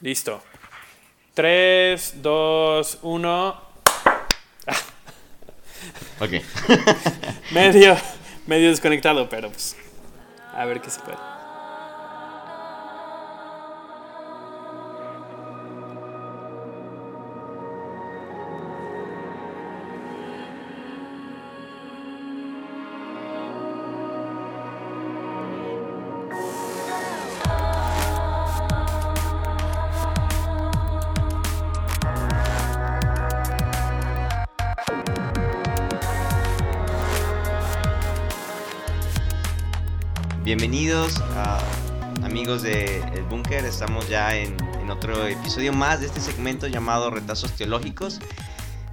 Listo. 3, 2, 1. Ok. medio, medio desconectado, pero pues. A ver qué se puede. Otro episodio más de este segmento llamado Retazos Teológicos.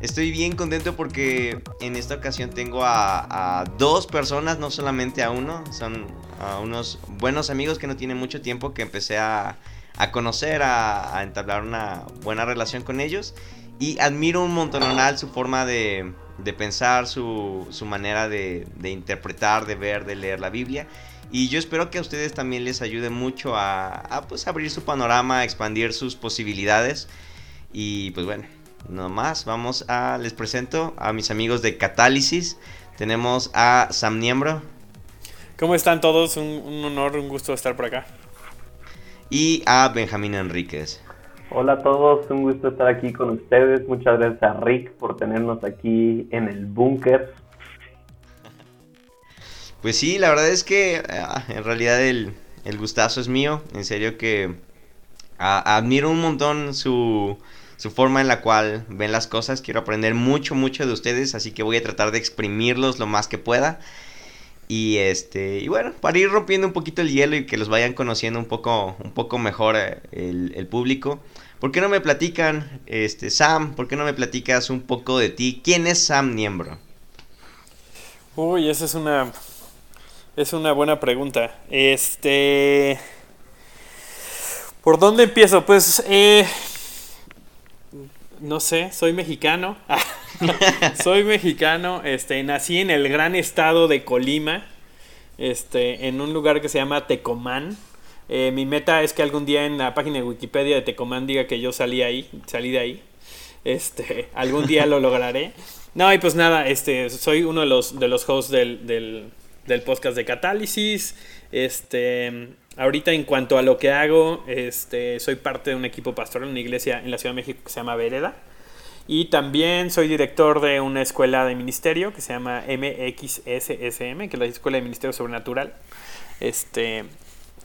Estoy bien contento porque en esta ocasión tengo a, a dos personas, no solamente a uno. Son a unos buenos amigos que no tienen mucho tiempo que empecé a, a conocer, a, a entablar una buena relación con ellos. Y admiro un montonal su forma de, de pensar, su, su manera de, de interpretar, de ver, de leer la Biblia. Y yo espero que a ustedes también les ayude mucho a, a, pues, abrir su panorama, a expandir sus posibilidades. Y pues bueno, no más, vamos a, les presento a mis amigos de Catálisis. Tenemos a Sam Niembro. ¿Cómo están todos? Un, un honor, un gusto estar por acá. Y a Benjamín Enríquez. Hola a todos, un gusto estar aquí con ustedes. Muchas gracias a Rick por tenernos aquí en el búnker. Pues sí, la verdad es que ah, en realidad el, el, gustazo es mío. En serio que admiro un montón su, su, forma en la cual ven las cosas. Quiero aprender mucho, mucho de ustedes. Así que voy a tratar de exprimirlos lo más que pueda. Y este, y bueno, para ir rompiendo un poquito el hielo y que los vayan conociendo un poco, un poco mejor eh, el, el público. ¿Por qué no me platican, este, Sam? ¿Por qué no me platicas un poco de ti? ¿Quién es Sam Niembro? Uy, esa es una es una buena pregunta. Este. ¿Por dónde empiezo? Pues. Eh, no sé, soy mexicano. soy mexicano. Este, nací en el gran estado de Colima. Este, en un lugar que se llama Tecomán. Eh, mi meta es que algún día en la página de Wikipedia de Tecomán diga que yo salí ahí, salí de ahí. Este, algún día lo lograré. No, y pues nada, este, soy uno de los, de los hosts del, del del podcast de Catálisis. Este, ahorita en cuanto a lo que hago, este, soy parte de un equipo pastoral en una iglesia en la Ciudad de México que se llama Vereda. Y también soy director de una escuela de ministerio que se llama MXSSM, que es la Escuela de Ministerio Sobrenatural. Este,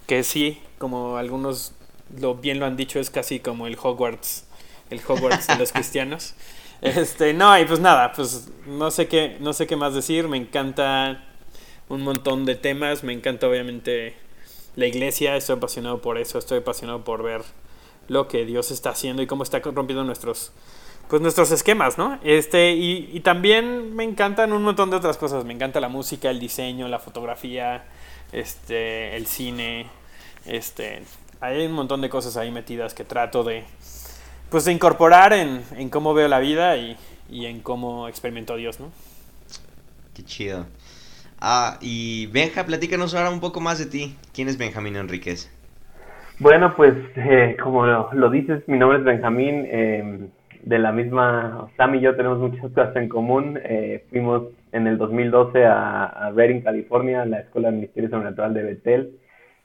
que sí, como algunos lo, bien lo han dicho, es casi como el Hogwarts, el Hogwarts de los cristianos. Este, no, y pues nada, pues no sé qué, no sé qué más decir. Me encanta un montón de temas. Me encanta obviamente la iglesia, estoy apasionado por eso, estoy apasionado por ver lo que Dios está haciendo y cómo está rompiendo nuestros pues nuestros esquemas, ¿no? Este, y, también me encantan un montón de otras cosas. Me encanta la música, el diseño, la fotografía, este, el cine. Este, hay un montón de cosas ahí metidas que trato de, pues, de incorporar en, en cómo veo la vida y, y en cómo experimento a Dios, ¿no? Qué chido. Ah, y Benja, platícanos ahora un poco más de ti. ¿Quién es Benjamín Enríquez? Bueno, pues eh, como lo, lo, dices, mi nombre es Benjamín. Eh, de la misma, Sam y yo tenemos muchas cosas en común. Eh, fuimos en el 2012 a, a Redding, California, a la Escuela de Ministerio Sobrenatural de Betel.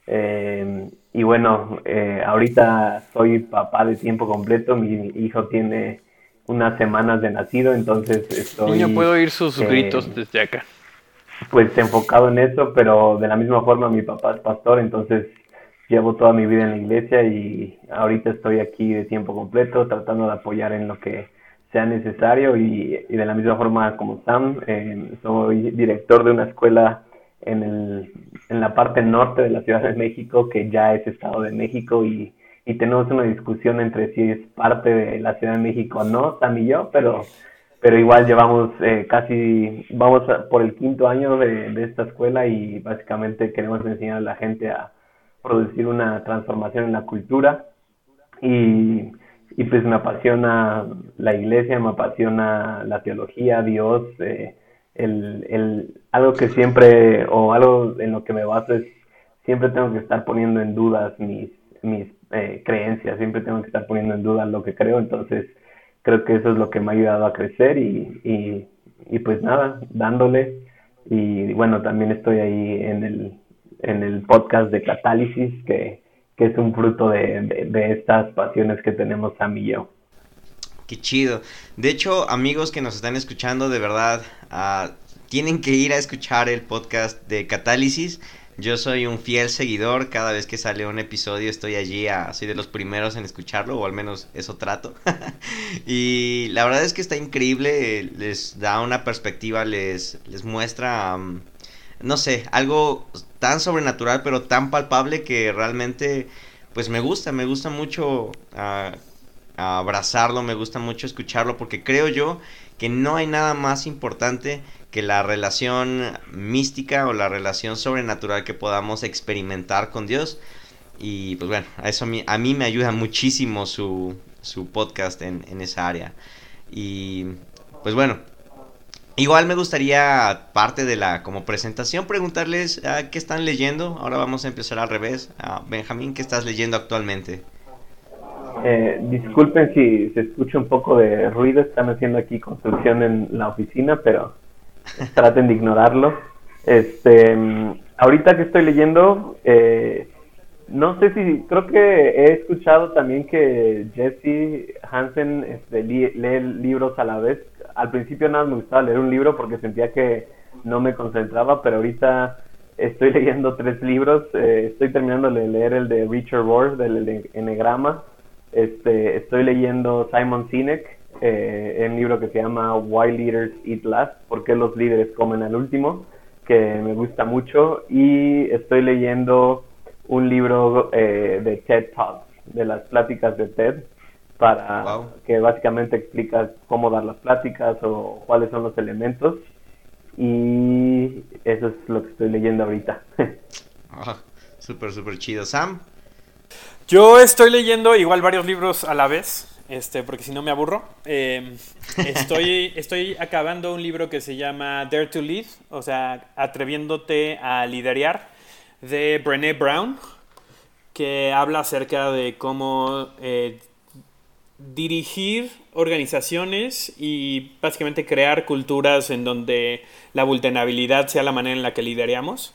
Eh, y bueno, ahorita soy papá de tiempo completo. Mi hijo tiene unas semanas de nacido, entonces estoy... Niño, puedo oír sus gritos desde acá pues enfocado en eso, pero de la misma forma mi papá es pastor, entonces llevo toda mi vida en la iglesia y ahorita estoy aquí de tiempo completo tratando de apoyar en lo que sea necesario y, y de la misma forma como Sam, eh, soy director de una escuela en, el, en la parte norte de la Ciudad de México que ya es Estado de México y, y tenemos una discusión entre si es parte de la Ciudad de México o no, Sam y yo, pero pero igual llevamos eh, casi, vamos por el quinto año de, de, esta escuela y básicamente queremos enseñar a la gente a producir una transformación en la cultura. Y, y pues me apasiona la iglesia, me apasiona la teología, Dios, eh, el, el, algo que siempre, o algo en lo que me baso es, siempre tengo que estar poniendo en dudas mis, mis eh, creencias, siempre tengo que estar poniendo en duda lo que creo, entonces creo que eso es lo que me ha ayudado a crecer y, y, pues nada, dándole y bueno, también estoy ahí en el, en el podcast de Catálisis, que, que es un fruto de, de, estas pasiones que tenemos Sam y yo. Qué chido. De hecho, amigos que nos están escuchando, de verdad, uh, tienen que ir a escuchar el podcast de Catálisis. Yo soy un fiel seguidor, cada vez que sale un episodio estoy allí, a, soy de los primeros en escucharlo, o al menos eso trato. y la verdad es que está increíble, les da una perspectiva, les, les muestra, um, no sé, algo tan sobrenatural, pero tan palpable que realmente, pues me gusta, me gusta mucho uh, abrazarlo, me gusta mucho escucharlo, porque creo yo que no hay nada más importante que la relación mística o la relación sobrenatural que podamos experimentar con Dios. Y pues bueno, a eso a mí, me ayuda muchísimo su, su podcast en, esa área. Y pues bueno, igual me gustaría, parte de la como presentación, preguntarles uh, qué están leyendo. Ahora vamos a empezar al revés. Uh, Benjamín, ¿qué estás leyendo actualmente? Eh, disculpen si se escucha un poco de ruido, están haciendo aquí construcción en la oficina, pero traten de ignorarlo. Este, ahorita que estoy leyendo, eh, no sé si, creo que he escuchado también que Jesse Hansen este, lee, libros a la vez. Al principio nada me gustaba leer un libro porque sentía que no me concentraba, pero ahorita estoy leyendo tres libros. Eh, estoy terminando de leer el de Richard Rohr, del de Enneagrama. Este, estoy leyendo Simon Sinek, eh, un libro que se llama Why Leaders Eat Last, ¿por qué los líderes comen al último? que me gusta mucho y estoy leyendo un libro eh, de TED Talks, de las pláticas de TED, para que básicamente explica cómo dar las pláticas o cuáles son los elementos y eso es lo que estoy leyendo ahorita. ah, súper, súper chido. Sam. Yo estoy leyendo igual varios libros a la vez este, porque si no me aburro. Eh, estoy, estoy acabando un libro que se llama Dare to Lead, o sea, atreviéndote a liderar, de Brené Brown, que habla acerca de cómo eh, dirigir organizaciones y básicamente crear culturas en donde la vulnerabilidad sea la manera en la que lideramos.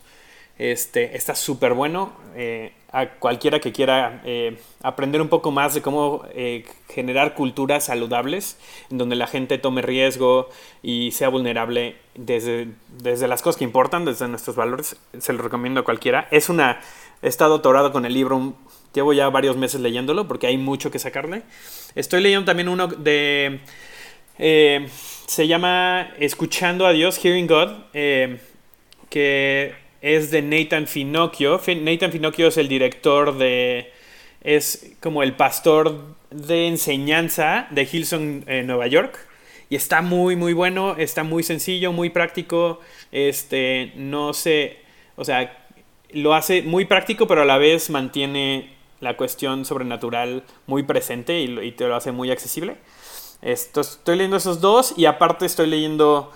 Este, está súper bueno. Eh, a cualquiera que quiera eh, aprender un poco más de cómo eh, generar culturas saludables, donde la gente tome riesgo y sea vulnerable desde, desde las cosas que importan, desde nuestros valores, se lo recomiendo a cualquiera. Es una, he estado atorado con el libro, llevo ya varios meses leyéndolo porque hay mucho que sacarle. Estoy leyendo también uno de, se llama Escuchando a Dios, Hearing God, que es de Nathan Finocchio. Nathan Finocchio es el director de... es como el pastor de enseñanza de Hilson, en Nueva York. Y está muy, muy bueno, está muy sencillo, muy práctico. Este, no sé, o sea, lo hace muy práctico, pero a la vez mantiene la cuestión sobrenatural muy presente y, y te lo hace muy accesible. Esto, estoy leyendo esos dos y aparte estoy leyendo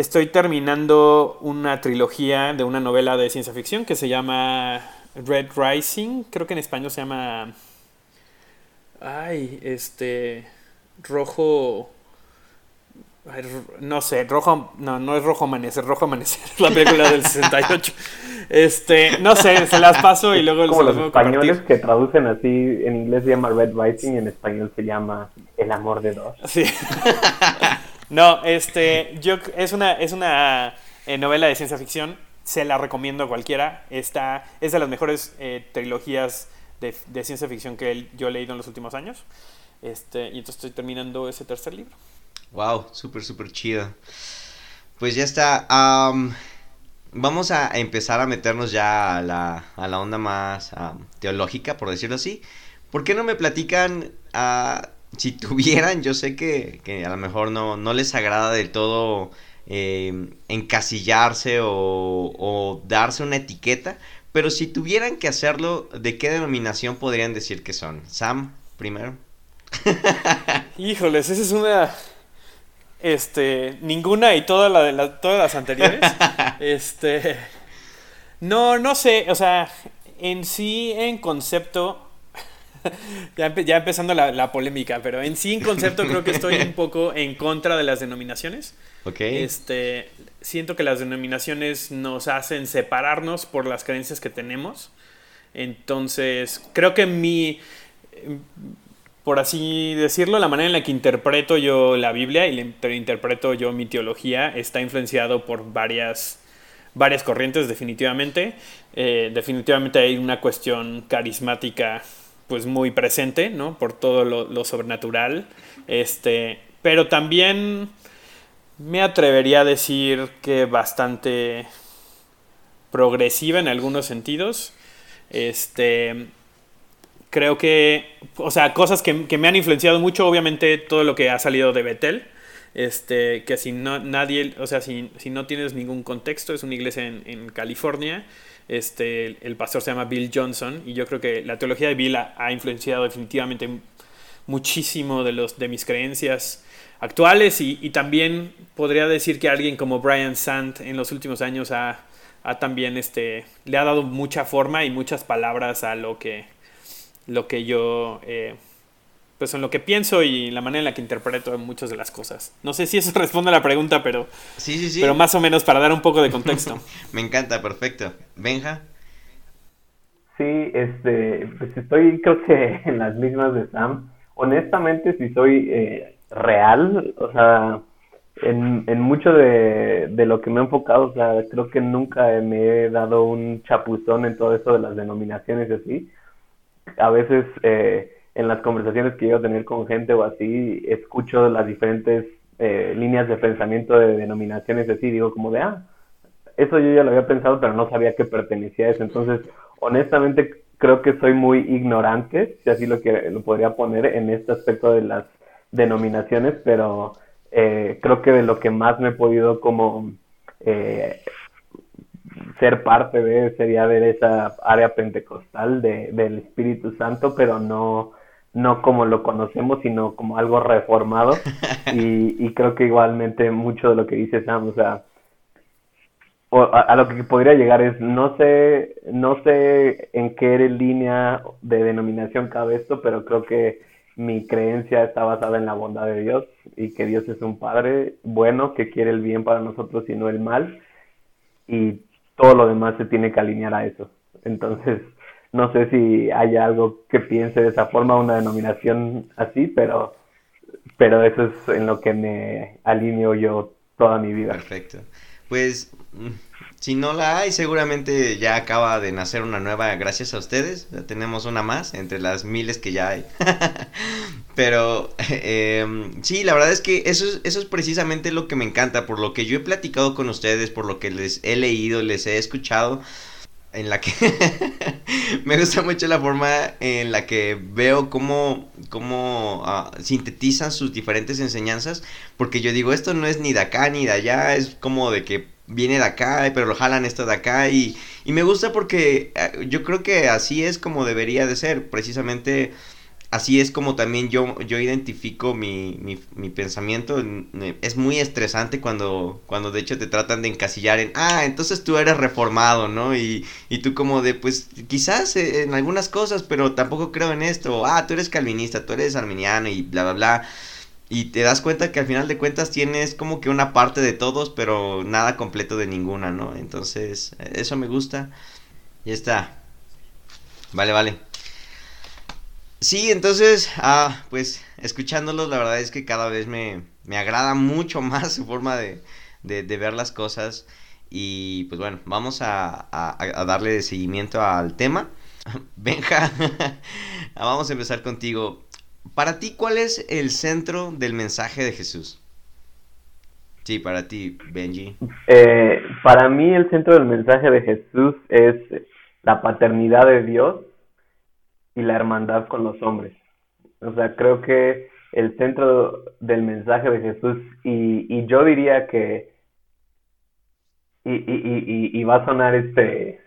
Estoy terminando una trilogía de una novela de ciencia ficción que se llama Red Rising. Creo que en español se llama. Ay, este. Rojo. no sé, rojo. No, no es rojo amanecer, rojo amanecer. La película del 68. Este, no sé, se las paso y luego Como los españoles que traducen así, en inglés se llama Red Rising y en español se llama El amor de dos. Sí. No, este, yo, es una, es una eh, novela de ciencia ficción, se la recomiendo a cualquiera. Esta es de las mejores eh, trilogías de, ciencia ficción que yo he leído en los últimos años. Este, y entonces estoy terminando ese tercer libro. Wow, súper, súper chido. Pues ya está. vamos a empezar a meternos ya a la, a la onda más teológica, por decirlo así. ¿Por qué no me platican uh, si tuvieran, yo sé que, que, a lo mejor no, no les agrada del todo eh, encasillarse o, o, darse una etiqueta, pero si tuvieran que hacerlo, ¿de qué denominación podrían decir que son? Sam, primero. Híjoles, esa es una... Este, ninguna y toda la de todas las anteriores. este, no, no sé, o sea, en sí, en concepto, ya, empezando la, polémica, pero en sí en concepto creo que estoy un poco en contra de las denominaciones. Ok. Este, siento que las denominaciones nos hacen separarnos por las creencias que tenemos. Entonces, creo que mi, por así decirlo, la manera en la que interpreto yo la Biblia y interpreto yo mi teología está influenciado por varias, varias corrientes definitivamente. Eh, definitivamente hay una cuestión carismática pues muy presente, ¿no? Por todo lo, sobrenatural. Este, pero también me atrevería a decir que bastante progresiva en algunos sentidos. Este, creo que, o sea, cosas que, me han influenciado mucho, obviamente todo lo que ha salido de Betel, este, que si no, nadie, o sea, si, si no tienes ningún contexto, es una iglesia en, en California, este, el pastor se llama Bill Johnson y yo creo que la teología de Bill ha, influenciado definitivamente muchísimo de, los, de mis creencias actuales y, también podría decir que alguien como Brian Sant en los últimos años ha, también este, le ha dado mucha forma y muchas palabras a lo que, lo que yo eh, pues en lo que pienso y la manera en la que interpreto muchas de las cosas. No sé si eso responde a la pregunta, pero, sí, sí, sí. pero más o menos para dar un poco de contexto. Me encanta, perfecto. Benja. Sí, este, pues estoy creo que en las mismas de Sam. Honestamente, si soy eh, real, o sea, en, en mucho de, de lo que me he enfocado, o sea, creo que nunca me he dado un chapuzón en todo eso de las denominaciones y así. A veces... Eh, en las conversaciones que yo a tener con gente o así, escucho las diferentes eh, líneas de pensamiento de denominaciones así, digo como de, ah, eso yo ya lo había pensado, pero no sabía que pertenecía a eso. Entonces, honestamente, creo que soy muy ignorante, si así lo, que, lo podría poner, en este aspecto de las denominaciones, pero eh, creo que de lo que más me he podido como eh, ser parte de sería ver esa área pentecostal de, del Espíritu Santo, pero no no como lo conocemos, sino como algo reformado. y, y creo que igualmente mucho de lo que dice Sam, o sea, a, lo que podría llegar es, no sé, no sé en qué línea de denominación cabe esto, pero creo que mi creencia está basada en la bondad de Dios y que Dios es un Padre bueno que quiere el bien para nosotros y no el mal. Y todo lo demás se tiene que alinear a eso. Entonces, no sé si hay algo que piense de esa forma, una denominación así, pero, pero eso es en lo que me alineo yo toda mi vida. Perfecto. Pues mm, si no la hay, seguramente ya acaba de nacer una nueva gracias a ustedes. Ya tenemos una más entre las miles que ya hay. Pero eh, sí, la verdad es que eso es, eso es precisamente lo que me encanta, por lo que yo he platicado con ustedes, por lo que les he leído, les he escuchado en la que me gusta mucho la forma en la que veo cómo, cómo ah, sintetizan sus diferentes enseñanzas, porque yo digo, esto no es ni de acá ni de allá, es como de que viene de acá, pero lo jalan esto de acá, y, y me gusta porque ah, yo creo que así es como debería de ser, precisamente así es como también yo, yo identifico mi, mi, mi, pensamiento. Es muy estresante cuando, cuando de hecho te tratan de encasillar en, ah, entonces tú eres reformado, ¿no? Y, y tú como de, pues quizás eh, en algunas cosas, pero tampoco creo en esto. Ah, tú eres calvinista, tú eres arminiano y bla, bla, bla. Y te das cuenta que al final de cuentas tienes como que una parte de todos, pero nada completo de ninguna, ¿no? Entonces, eso me gusta. Ya está. Vale, vale. Sí, entonces, ah, pues escuchándolos, la verdad es que cada vez me, me agrada mucho más su forma de, de, ver las cosas. Y pues bueno, vamos a, a, darle seguimiento al tema. Benja, vamos a empezar contigo. Para ti, ¿cuál es el centro del mensaje de Jesús? Sí, para ti, Benji. Eh, para mí el centro del mensaje de Jesús es la paternidad de Dios y la hermandad con los hombres. O sea, creo que el centro del mensaje de Jesús, y, y yo diría que, y, y, y, va a sonar este,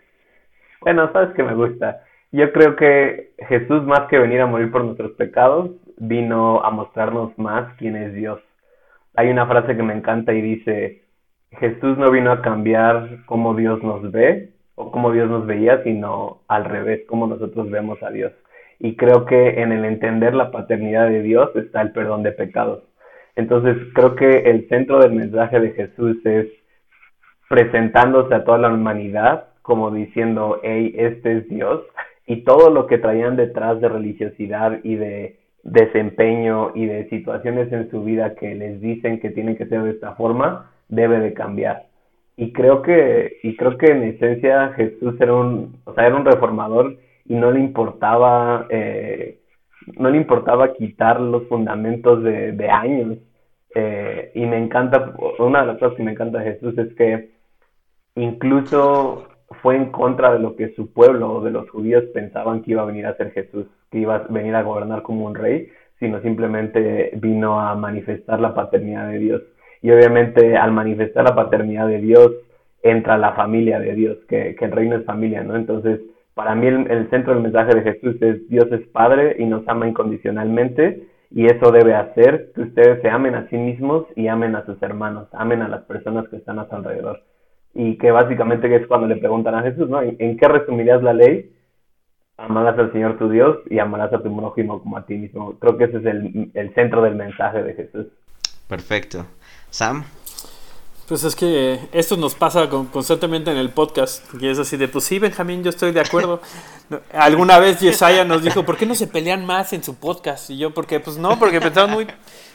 bueno, sabes que me gusta. Yo creo que Jesús, más que venir a morir por nuestros pecados, vino a mostrarnos más quién es Dios. Hay una frase que me encanta y dice, Jesús no vino a cambiar cómo Dios nos ve o cómo Dios nos veía, sino al revés, cómo nosotros vemos a Dios. Y creo que en el entender la paternidad de Dios está el perdón de pecados. Entonces creo que el centro del mensaje de Jesús es presentándose a toda la humanidad como diciendo, hey, este es Dios, y todo lo que traían detrás de religiosidad y de desempeño y de situaciones en su vida que les dicen que tienen que ser de esta forma, debe de cambiar. Y creo que, y creo que en esencia Jesús era un, o sea, era un reformador y no le importaba, eh, no le importaba quitar los fundamentos de, de años. Eh, y me encanta, una de las cosas que me encanta de Jesús es que incluso fue en contra de lo que su pueblo o de los judíos pensaban que iba a venir a ser Jesús, que iba a venir a gobernar como un rey, sino simplemente vino a manifestar la paternidad de Dios. Y obviamente al manifestar la paternidad de Dios entra la familia de Dios, que, el reino es familia, ¿no? Entonces, para mí el, el, centro del mensaje de Jesús es Dios es Padre y nos ama incondicionalmente y eso debe hacer que ustedes se amen a sí mismos y amen a sus hermanos, amen a las personas que están a su alrededor y que básicamente es cuando le preguntan a Jesús, ¿no? ¿En qué resumirías la ley? Amarás al Señor tu Dios y amarás a tu prójimo como a ti mismo. Creo que ese es el, el centro del mensaje de Jesús. Perfecto. Sam. Pues es que esto nos pasa constantemente en el podcast, y es así de, pues sí, Benjamín, yo estoy de acuerdo. Alguna vez Yesaya nos dijo, ¿por qué no se pelean más en su podcast? Y yo, porque, pues no, porque pensamos muy,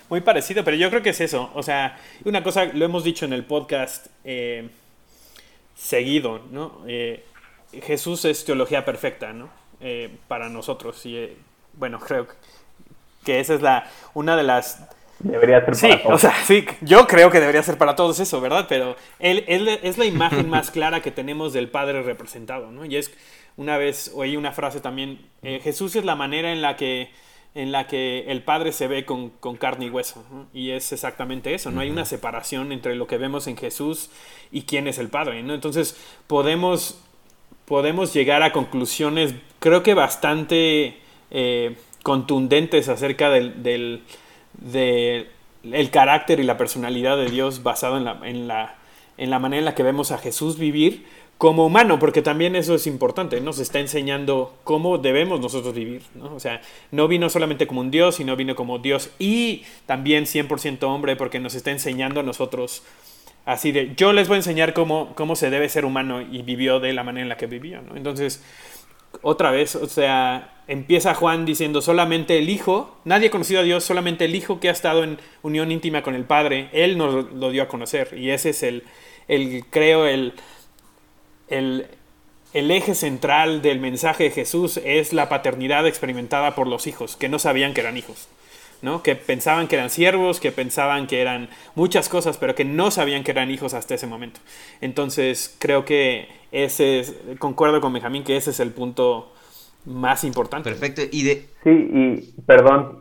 muy parecido, pero yo creo que es eso. O sea, una cosa, lo hemos dicho en el podcast, eh, seguido, ¿no? Eh, Jesús es teología perfecta, ¿no? Eh, para nosotros. Y eh, bueno, creo que esa es la una de las. Debería ser para todos. O sea, sí, yo creo que debería ser para todos eso, ¿verdad? Pero él, es la imagen más clara que tenemos del Padre representado, ¿no? Y es una vez oí una frase también: Jesús es la manera en la que en la que el Padre se ve con, carne y hueso. Y es exactamente eso, no hay una separación entre lo que vemos en Jesús y quién es el Padre. ¿no? Entonces podemos, podemos llegar a conclusiones, creo que bastante eh, contundentes acerca del, del, el carácter y la personalidad de Dios basado en la, en, la, en la manera en la que vemos a Jesús vivir como humano, porque también eso es importante, nos está enseñando cómo debemos nosotros vivir, ¿no? O sea, no vino solamente como un Dios, sino vino como Dios y también 100% hombre, porque nos está enseñando a nosotros así de, yo les voy a enseñar cómo, cómo se debe ser humano y vivió de la manera en la que vivió, ¿no? Entonces, otra vez, o sea, empieza Juan diciendo solamente el Hijo, nadie ha conocido a Dios, solamente el Hijo que ha estado en unión íntima con el Padre, Él nos lo dio a conocer y ese es el, el creo, el el, eje central del mensaje de Jesús es la paternidad experimentada por los hijos, que no sabían que eran hijos, ¿no? que pensaban que eran siervos, que pensaban que eran muchas cosas, pero que no sabían que eran hijos hasta ese momento. Entonces creo que ese es, concuerdo con Benjamín que ese es el punto más importante. Perfecto, y de... Sí, y perdón,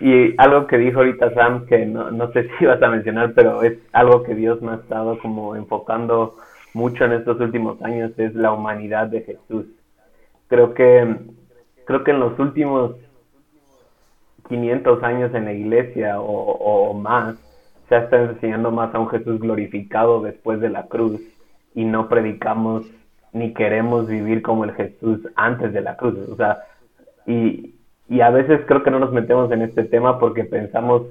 y algo que dijo ahorita Sam, que no, no sé si ibas a mencionar, pero es algo que Dios me ha estado como enfocando mucho en estos últimos años es la humanidad de Jesús. Creo que, creo que en los últimos 500 años en la iglesia o, más, se está enseñando más a un Jesús glorificado después de la cruz y no predicamos ni queremos vivir como el Jesús antes de la cruz. O sea, y, y a veces creo que no nos metemos en este tema porque pensamos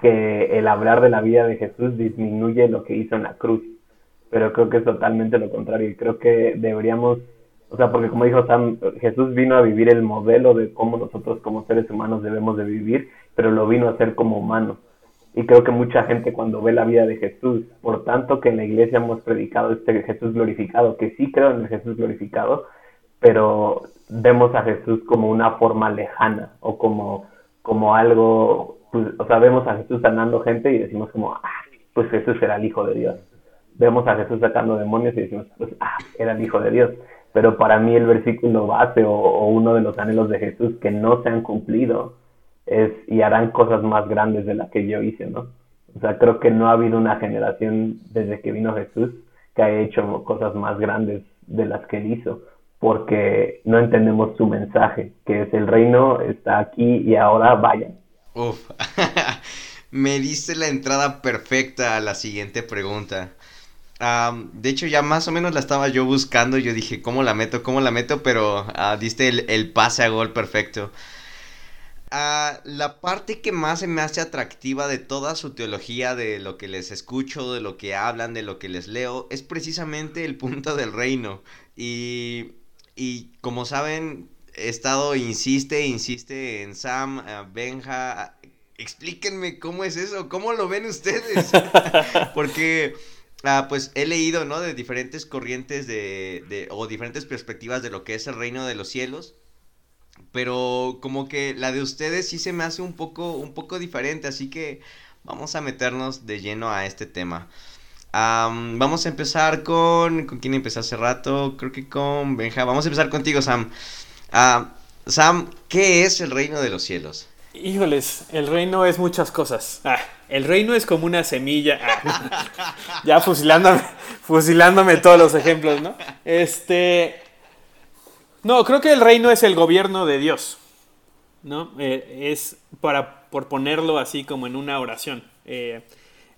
que el hablar de la vida de Jesús disminuye lo que hizo en la cruz pero creo que es totalmente lo contrario y creo que deberíamos, o sea, porque como dijo Sam, Jesús vino a vivir el modelo de cómo nosotros como seres humanos debemos de vivir, pero lo vino a hacer como humano. Y creo que mucha gente cuando ve la vida de Jesús, por tanto que en la iglesia hemos predicado este Jesús glorificado, que sí creo en el Jesús glorificado, pero vemos a Jesús como una forma lejana o como, como algo, pues, o sea, vemos a Jesús sanando gente y decimos como, ah, pues Jesús era el Hijo de Dios vemos a Jesús sacando demonios y decimos, pues, ah, era el Hijo de Dios. Pero para mí el versículo base o, uno de los anhelos de Jesús que no se han cumplido es, y harán cosas más grandes de las que yo hice, ¿no? O sea, creo que no ha habido una generación desde que vino Jesús que haya hecho cosas más grandes de las que él hizo, porque no entendemos su mensaje, que es el reino está aquí y ahora vayan. Me diste la entrada perfecta a la siguiente pregunta. De hecho, ya más o menos la estaba yo buscando. Yo dije, ¿cómo la meto? ¿Cómo la meto? Pero uh, diste el, el, pase a gol perfecto. Uh, la parte que más se me hace atractiva de toda su teología, de lo que les escucho, de lo que hablan, de lo que les leo, es precisamente el punto del reino. Y, y como saben, he estado, insiste, insiste en Sam, Benja. Explíquenme cómo es eso, cómo lo ven ustedes. Porque Ah, pues he leído, ¿no? De diferentes corrientes de, de, o diferentes perspectivas de lo que es el reino de los cielos. Pero como que la de ustedes sí se me hace un poco, un poco diferente, así que vamos a meternos de lleno a este tema. vamos a empezar con... ¿Con quién empecé hace rato? Creo que con Benja. Vamos a empezar contigo, Sam. Ah, Sam, ¿qué es el reino de los cielos? Híjoles, el reino es muchas cosas. Ah, el reino es como una semilla. Ah, ya fusilándome, fusilándome todos los ejemplos, ¿no? Este. No, creo que el reino es el gobierno de Dios. ¿No? Eh, es para por ponerlo así como en una oración. Eh,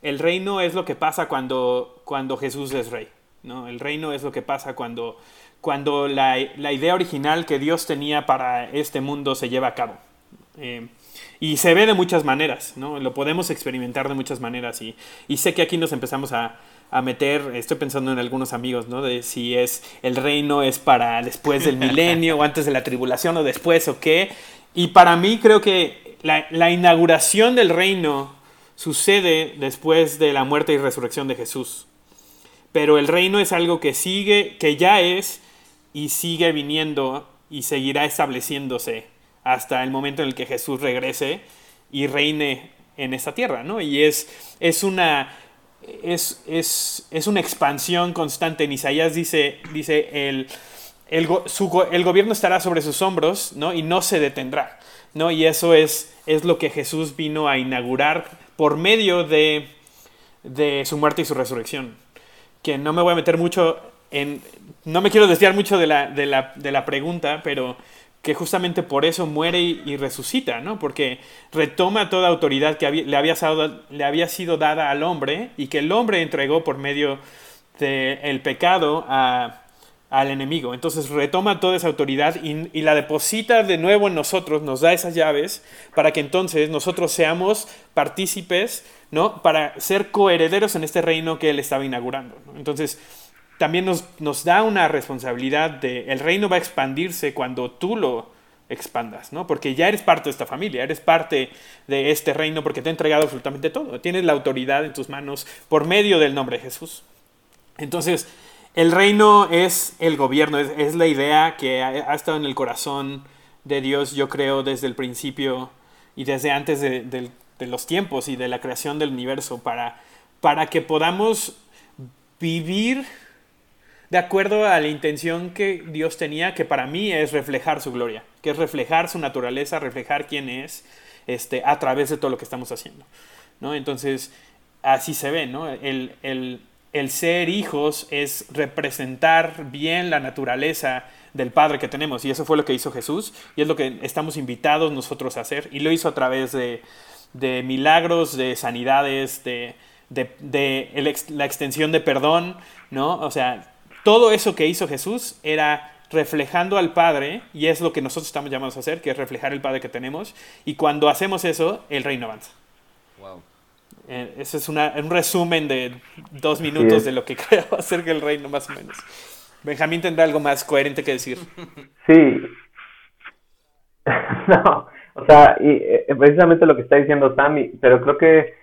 el reino es lo que pasa cuando, cuando Jesús es rey. ¿no? El reino es lo que pasa cuando, cuando la, la idea original que Dios tenía para este mundo se lleva a cabo. Eh, y se ve de muchas maneras, ¿no? Lo podemos experimentar de muchas maneras y, y sé que aquí nos empezamos a, a, meter, estoy pensando en algunos amigos, ¿no? De si es el reino es para después del milenio o antes de la tribulación o después o qué. Y para mí creo que la, la inauguración del reino sucede después de la muerte y resurrección de Jesús. Pero el reino es algo que sigue, que ya es y sigue viniendo y seguirá estableciéndose hasta el momento en el que Jesús regrese y reine en esta tierra, ¿no? Y es, es una... Es, es, una expansión constante. En Isaías dice, dice el, el, el, gobierno estará sobre sus hombros, ¿no? Y no se detendrá, ¿no? Y eso es, es lo que Jesús vino a inaugurar por medio de, de su muerte y su resurrección. Que no me voy a meter mucho en... No me quiero desviar mucho de la, de la, de la pregunta, pero que justamente por eso muere y, resucita, ¿no? Porque retoma toda autoridad que le, había, le, había, sido dada al hombre y que el hombre entregó por medio del pecado al enemigo. Entonces retoma toda esa autoridad y, la deposita de nuevo en nosotros, nos da esas llaves para que entonces nosotros seamos partícipes, ¿no? Para ser coherederos en este reino que él estaba inaugurando. Entonces, también nos, nos da una responsabilidad de el reino va a expandirse cuando tú lo expandas, ¿no? Porque ya eres parte de esta familia, eres parte de este reino porque te ha entregado absolutamente todo. Tienes la autoridad en tus manos por medio del nombre de Jesús. Entonces, el reino es el gobierno, es, la idea que ha, estado en el corazón de Dios, yo creo, desde el principio y desde antes de, de los tiempos y de la creación del universo, para, para que podamos vivir de acuerdo a la intención que Dios tenía, que para mí es reflejar su gloria, que es reflejar su naturaleza, reflejar quién es, este, a través de todo lo que estamos haciendo. ¿no? Entonces, así se ve, ¿no? El, el, el ser hijos es representar bien la naturaleza del Padre que tenemos, y eso fue lo que hizo Jesús, y es lo que estamos invitados nosotros a hacer, y lo hizo a través de, de milagros, de sanidades, de, de, de la extensión de perdón, ¿no? O sea, todo eso que hizo Jesús era reflejando al Padre, y es lo que nosotros estamos llamados a hacer, que es reflejar el Padre que tenemos, y cuando hacemos eso, el reino avanza. Wow. Eh, ese es un resumen de dos minutos de lo que creo hacer que el reino, más o menos. Benjamín tendrá algo más coherente que decir. Sí. no, o sea, y, eh, precisamente lo que está diciendo Sammy, pero creo que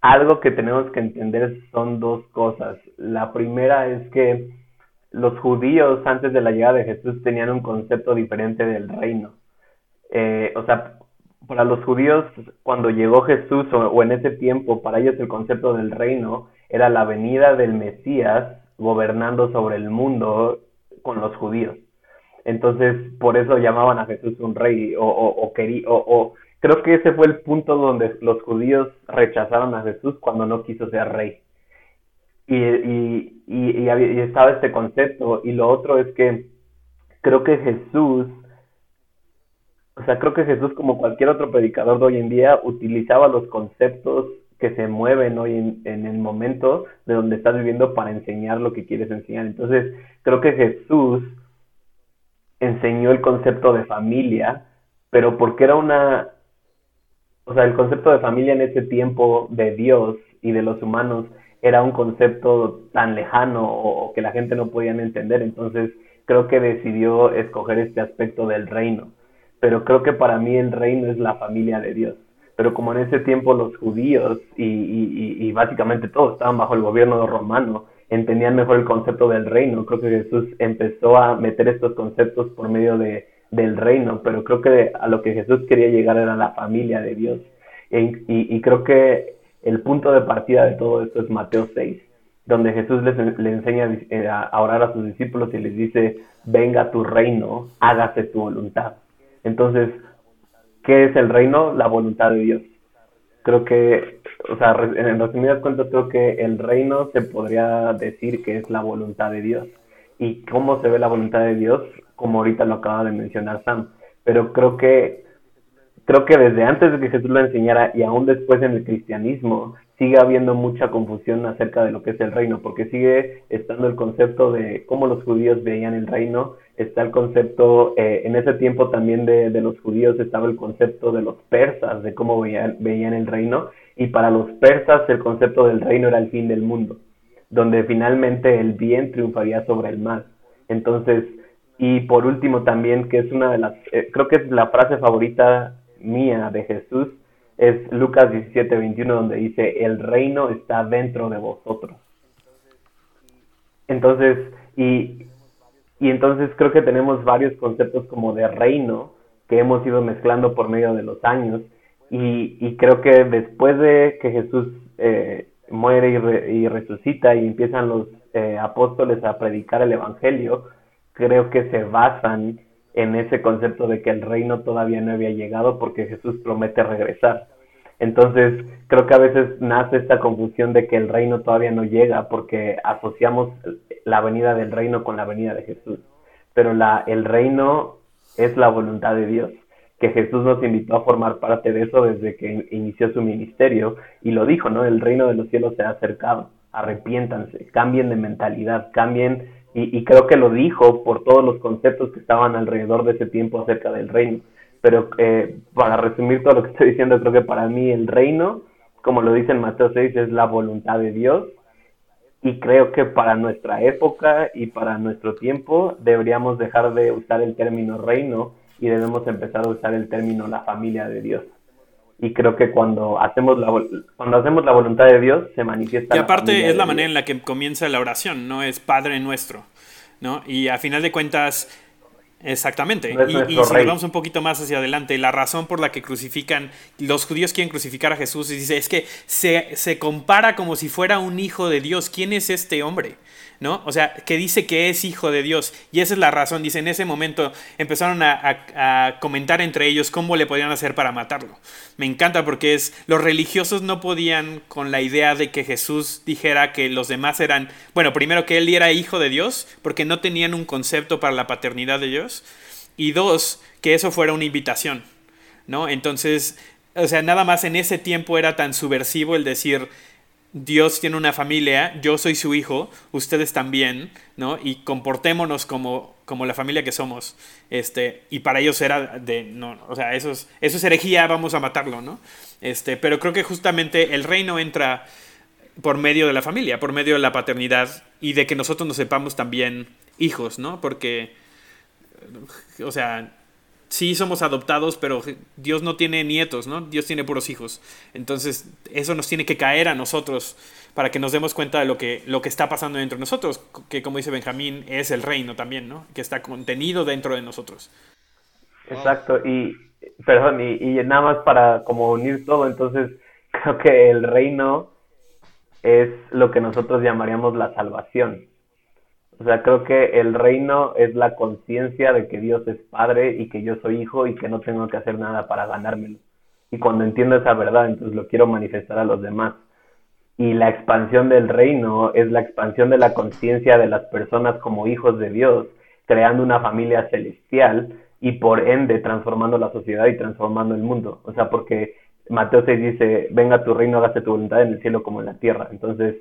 algo que tenemos que entender son dos cosas. La primera es que los judíos antes de la llegada de Jesús tenían un concepto diferente del reino. Eh, o sea, para los judíos, cuando llegó Jesús o, en ese tiempo, para ellos el concepto del reino era la venida del Mesías gobernando sobre el mundo con los judíos. Entonces, por eso llamaban a Jesús un rey o, o, creo que ese fue el punto donde los judíos rechazaron a Jesús cuando no quiso ser rey y, y, y, estaba este concepto. Y lo otro es que creo que Jesús, o sea, creo que Jesús, como cualquier otro predicador de hoy en día, utilizaba los conceptos que se mueven hoy en, en, el momento de donde estás viviendo para enseñar lo que quieres enseñar. Entonces, creo que Jesús enseñó el concepto de familia, pero porque era una, o sea, el concepto de familia en ese tiempo de Dios y de los humanos era un concepto tan lejano o, que la gente no podía entender. Entonces, creo que decidió escoger este aspecto del reino. Pero creo que para mí el reino es la familia de Dios. Pero como en ese tiempo los judíos y, básicamente todos estaban bajo el gobierno romano, entendían mejor el concepto del reino. Creo que Jesús empezó a meter estos conceptos por medio de, del reino, pero creo que a lo que Jesús quería llegar era la familia de Dios. Y, creo que el punto de partida de todo esto es Mateo 6, donde Jesús les, le enseña eh, a orar a sus discípulos y les dice, venga tu reino, hágase tu voluntad. Entonces, ¿qué es el reino? La voluntad de Dios. Creo que o sea, en resumidas cuentas creo que el reino se podría decir que es la voluntad de Dios. ¿Y cómo se ve la voluntad de Dios? Como ahorita lo acaba de mencionar Sam. Pero creo que creo que desde antes de que Jesús lo enseñara y aún después en el cristianismo sigue habiendo mucha confusión acerca de lo que es el reino, porque sigue estando el concepto de cómo los judíos veían el reino, está el concepto, eh, en ese tiempo también de, de, los judíos estaba el concepto de los persas, de cómo veían, veían el reino, y para los persas el concepto del reino era el fin del mundo, donde finalmente el bien triunfaría sobre el mal. Entonces, y por último también, que es una de las, eh, creo que es la frase favorita mía de Jesús, es Lucas 17, 21, donde dice, el reino está dentro de vosotros. Entonces, y, y entonces creo que tenemos varios conceptos como de reino que hemos ido mezclando por medio de los años y, y creo que después de que Jesús eh, muere y, resucita y empiezan los eh, apóstoles a predicar el Evangelio, creo que se basan en ese concepto de que el reino todavía no había llegado porque Jesús promete regresar. Entonces, creo que a veces nace esta confusión de que el reino todavía no llega porque asociamos la venida del reino con la venida de Jesús. Pero la, el reino es la voluntad de Dios que Jesús nos invitó a formar parte de eso desde que inició su ministerio y lo dijo, ¿no? El reino de los cielos se ha acercado, arrepiéntanse, cambien de mentalidad, cambien, y, creo que lo dijo por todos los conceptos que estaban alrededor de ese tiempo acerca del reino. Pero eh, para resumir todo lo que estoy diciendo, creo que para mí el reino, como lo dice en Mateo 6, es la voluntad de Dios y creo que para nuestra época y para nuestro tiempo deberíamos dejar de usar el término reino y debemos empezar a usar el término la familia de Dios. Y creo que cuando hacemos la, cuando hacemos la voluntad de Dios se manifiesta. Y aparte es la manera en la que comienza la oración, no es Padre nuestro, ¿no? Y a final de cuentas, exactamente. y, y si vamos un poquito más hacia adelante, la razón por la que crucifican, los judíos quieren crucificar a Jesús y dice, es que se, se compara como si fuera un hijo de Dios. ¿Quién es este hombre? ¿No? O sea, que dice que es hijo de Dios. Y esa es la razón. Dice, en ese momento empezaron a, comentar entre ellos cómo le podían hacer para matarlo. Me encanta porque es, los religiosos no podían con la idea de que Jesús dijera que los demás eran, bueno, primero que él era hijo de Dios, porque no tenían un concepto para la paternidad de Dios. Y dos, que eso fuera una invitación, ¿no? Entonces, o sea, nada más en ese tiempo era tan subversivo el decir, Dios tiene una familia, yo soy su hijo, ustedes también, ¿no? Y comportémonos como, como la familia que somos. Este, y para ellos era de, no, o sea, eso es, eso es herejía, vamos a matarlo, ¿no? Este, pero creo que justamente el reino entra por medio de la familia, por medio de la paternidad y de que nosotros nos sepamos también hijos, ¿no? Porque, o sea, sí somos adoptados, pero Dios no tiene nietos, ¿no? Dios tiene puros hijos. Entonces, eso nos tiene que caer a nosotros para que nos demos cuenta de lo que, lo que está pasando dentro de nosotros, que como dice Benjamín, es el reino también, ¿no? Que está contenido dentro de nosotros. Exacto, y perdón, y, y nada más para como unir todo, entonces creo que el reino es lo que nosotros llamaríamos la salvación. O sea, creo que el reino es la conciencia de que Dios es Padre y que yo soy hijo y que no tengo que hacer nada para ganármelo. Y cuando entiendo esa verdad, entonces lo quiero manifestar a los demás. Y la expansión del reino es la expansión de la conciencia de las personas como hijos de Dios, creando una familia celestial y por ende transformando la sociedad y transformando el mundo. O sea, porque Mateo 6 dice, venga tu reino, hágase tu voluntad en el cielo como en la tierra. Entonces,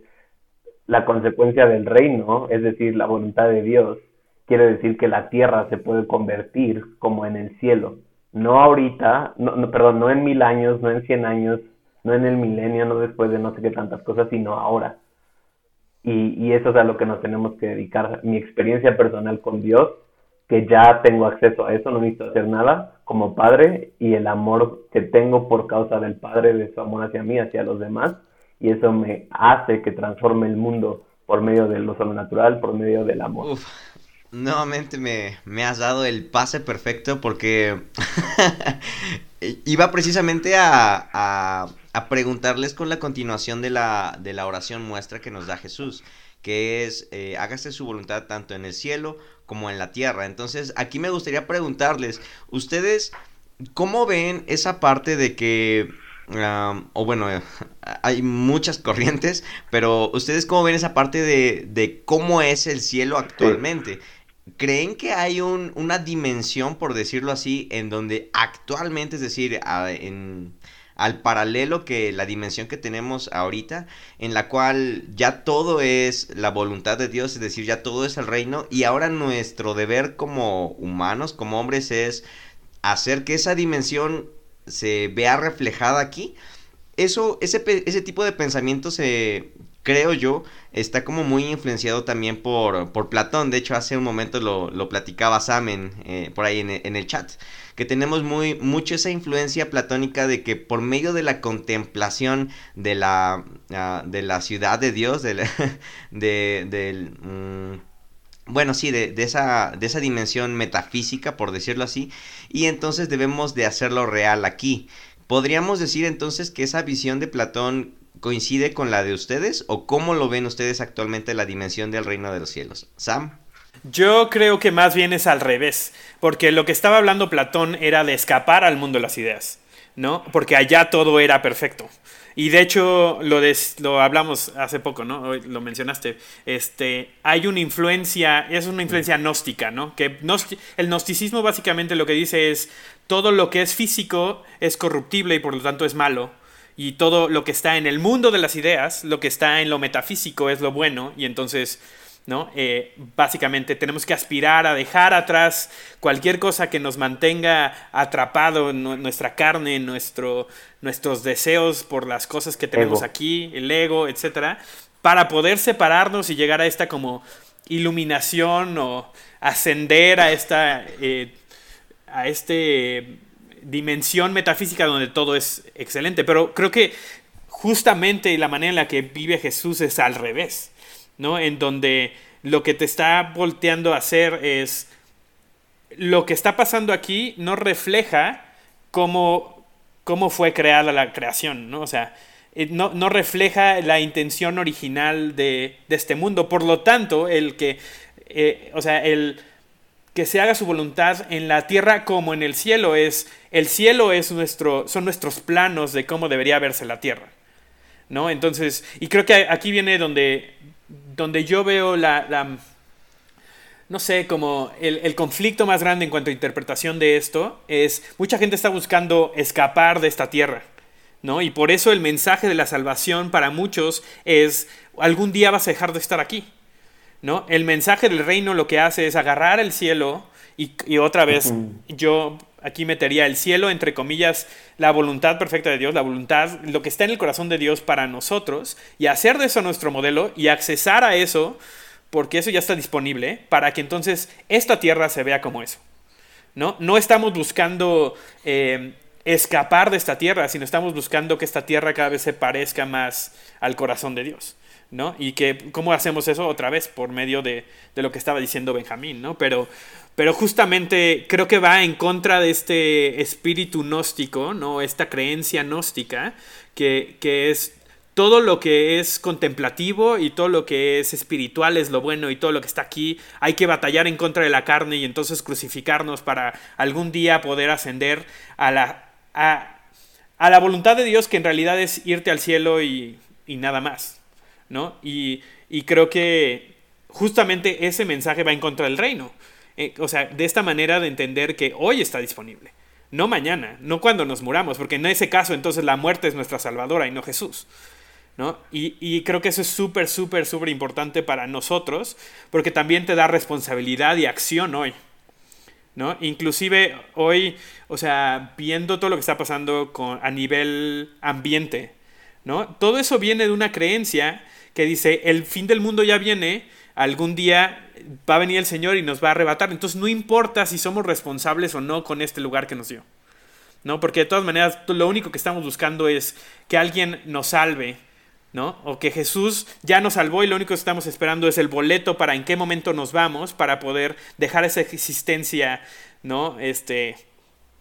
la consecuencia del reino, es decir, la voluntad de Dios, quiere decir que la tierra se puede convertir como en el cielo. No ahorita, no, perdón, no en mil años, no en cien años, no en el milenio, no después de no sé qué tantas cosas, sino ahora. Y, y eso es a lo que nos tenemos que dedicar. Mi experiencia personal con Dios, que ya tengo acceso a eso, no necesito hacer nada como padre, y el amor que tengo por causa del Padre, de su amor hacia mí, hacia los demás, y eso me hace que transforme el mundo por medio de lo sobrenatural, por medio del amor. nuevamente me, me, has dado el pase perfecto porque iba precisamente a, a, a, preguntarles con la continuación de la, de la oración muestra que nos da Jesús, que es eh, hágase su voluntad tanto en el cielo como en la tierra. Entonces aquí me gustaría preguntarles, ustedes, ¿cómo ven esa parte de que o bueno, hay muchas corrientes, pero ustedes cómo ven esa parte de, de cómo es el cielo actualmente. ¿Creen que hay un, una dimensión, por decirlo así, en donde actualmente, es decir, en, al paralelo que la dimensión que tenemos ahorita, en la cual ya todo es la voluntad de Dios, es decir, ya todo es el reino, y ahora nuestro deber como humanos, como hombres, es hacer que esa dimensión se vea reflejada aquí. Eso, ese, ese tipo de pensamiento se, creo yo, está como muy influenciado también por, por Platón. De hecho, hace un momento lo, lo platicaba Sam en, eh, por ahí en, el chat. Que tenemos muy, mucho esa influencia platónica de que por medio de la contemplación de la, ah, de la ciudad de Dios, de del... Mm, bueno, sí, de, esa, de esa dimensión metafísica, por decirlo así, y entonces debemos de hacerlo real aquí. ¿Podríamos decir entonces que esa visión de Platón coincide con la de ustedes o cómo lo ven ustedes actualmente la dimensión del reino de los cielos? Sam. Yo creo que más bien es al revés, porque lo que estaba hablando Platón era de escapar al mundo de las ideas, ¿no? Porque allá todo era perfecto. Y de hecho lo, lo hablamos hace poco, ¿no? Lo mencionaste. Este, hay una influencia, es una influencia gnóstica, ¿no? Que el gnosticismo básicamente lo que dice es todo lo que es físico es corruptible y por lo tanto es malo y todo lo que está en el mundo de las ideas, lo que está en lo metafísico es lo bueno, y entonces, ¿no? Eh, básicamente tenemos que aspirar a dejar atrás cualquier cosa que nos mantenga atrapado en nuestra carne, nuestro, nuestros deseos por las cosas que tenemos aquí, el ego, etcétera, para poder separarnos y llegar a esta como iluminación o ascender a esta, eh, a este dimensión metafísica donde todo es excelente. Pero creo que justamente la manera en la que vive Jesús es al revés, ¿no? En donde lo que te está volteando a hacer es lo que está pasando aquí no refleja cómo, cómo fue creada la creación, ¿no? O sea, eh, no, no refleja la intención original de, este mundo. Por lo tanto, el que, eh, o sea, el, que se haga su voluntad en la tierra como en el cielo es el cielo es nuestro son nuestros planos de cómo debería verse la tierra no entonces y creo que aquí viene donde donde yo veo la, no sé como el, el, conflicto más grande en cuanto a interpretación de esto es mucha gente está buscando escapar de esta tierra no y por eso el mensaje de la salvación para muchos es algún día vas a dejar de estar aquí ¿no? El mensaje del reino lo que hace es agarrar el cielo y, otra vez yo aquí metería el cielo, entre comillas, la voluntad perfecta de Dios, la voluntad, lo que está en el corazón de Dios para nosotros, y hacer de eso nuestro modelo y accesar a eso, porque eso ya está disponible, para que entonces esta tierra se vea como eso. No, no estamos buscando eh, escapar de esta tierra, sino estamos buscando que esta tierra cada vez se parezca más al corazón de Dios. ¿no? Y que, ¿cómo hacemos eso otra vez? Por medio de, lo que estaba diciendo Benjamín, ¿no? Pero, pero justamente creo que va en contra de este espíritu gnóstico, ¿no? Esta creencia gnóstica, que, que es todo lo que es contemplativo y todo lo que es espiritual es lo bueno y todo lo que está aquí hay que batallar en contra de la carne y entonces crucificarnos para algún día poder ascender a la, a, a la voluntad de Dios que en realidad es irte al cielo y, y nada más. ¿no? Y, creo que justamente ese mensaje va en contra del reino. Eh, o sea, de esta manera de entender que hoy está disponible. no mañana, no cuando nos muramos, porque en ese caso entonces la muerte es nuestra salvadora y no Jesús. ¿no? Y, y creo que eso es súper, súper, súper importante para nosotros, porque también te da responsabilidad y acción hoy. ¿no? Inclusive hoy, o sea, viendo todo lo que está pasando con, a nivel ambiente, ¿no? Todo eso viene de una creencia que dice, el fin del mundo ya viene, algún día va a venir el Señor y nos va a arrebatar. Entonces no importa si somos responsables o no con este lugar que nos dio. ¿No? Porque de todas maneras lo único que estamos buscando es que alguien nos salve, ¿no? O que Jesús ya nos salvó y lo único que estamos esperando es el boleto para en qué momento nos vamos para poder dejar esa existencia, ¿no? Este,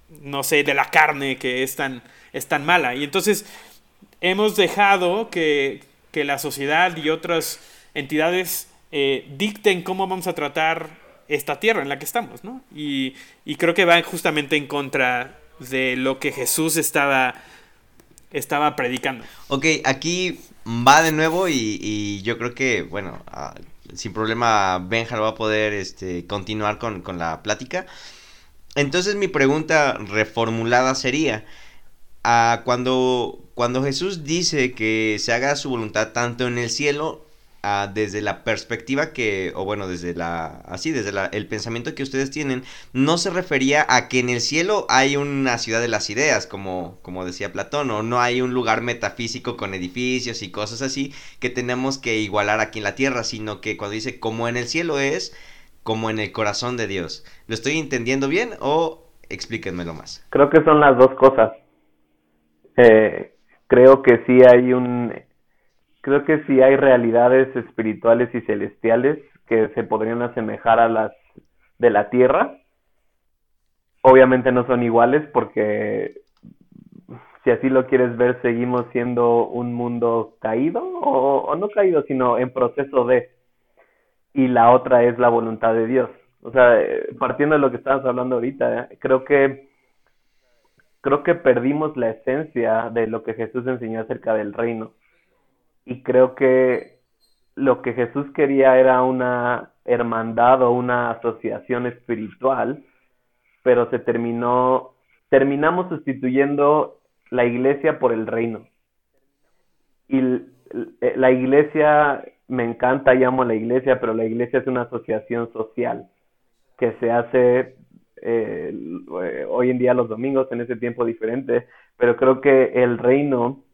no sé, de la carne que es tan, es tan mala. Y entonces hemos dejado que, que la sociedad y otras entidades eh, dicten cómo vamos a tratar esta tierra en la que estamos, ¿no? Y, creo que va justamente en contra de lo que Jesús estaba, predicando. Ok, aquí va de nuevo y, yo creo que, bueno, ah, sin problema Benja va a poder este, continuar con, la plática. Entonces mi pregunta reformulada sería, ah, cuando, cuando Jesús dice que se haga su voluntad tanto en el cielo desde la perspectiva que, o bueno, desde la, así, desde el pensamiento que ustedes tienen, no se refería a que en el cielo hay una ciudad de las ideas, como, como decía Platón, o no hay un lugar metafísico con edificios y cosas así que tenemos que igualar aquí en la tierra, sino que cuando dice como en el cielo es, como en el corazón de Dios. ¿Lo estoy entendiendo bien o explíquenmelo más? Creo que son las dos cosas. Eh, creo que sí hay un creo que sí hay realidades espirituales y celestiales que se podrían asemejar a las de la tierra. Obviamente no son iguales porque si así lo quieres ver, seguimos siendo un mundo caído o, no caído, sino en proceso de. Y la otra es la voluntad de Dios. O sea, partiendo de lo que estabas hablando ahorita, creo que creo que perdimos la esencia de lo que Jesús enseñó acerca del reino y creo que lo que Jesús quería era una hermandad o una asociación espiritual, pero se terminó, terminamos sustituyendo la iglesia por el reino. Y la iglesia, me encanta, llamo a la iglesia, pero la iglesia es una asociación social que se hace eh, hoy en día los domingos, en ese tiempo diferente, pero creo que el reino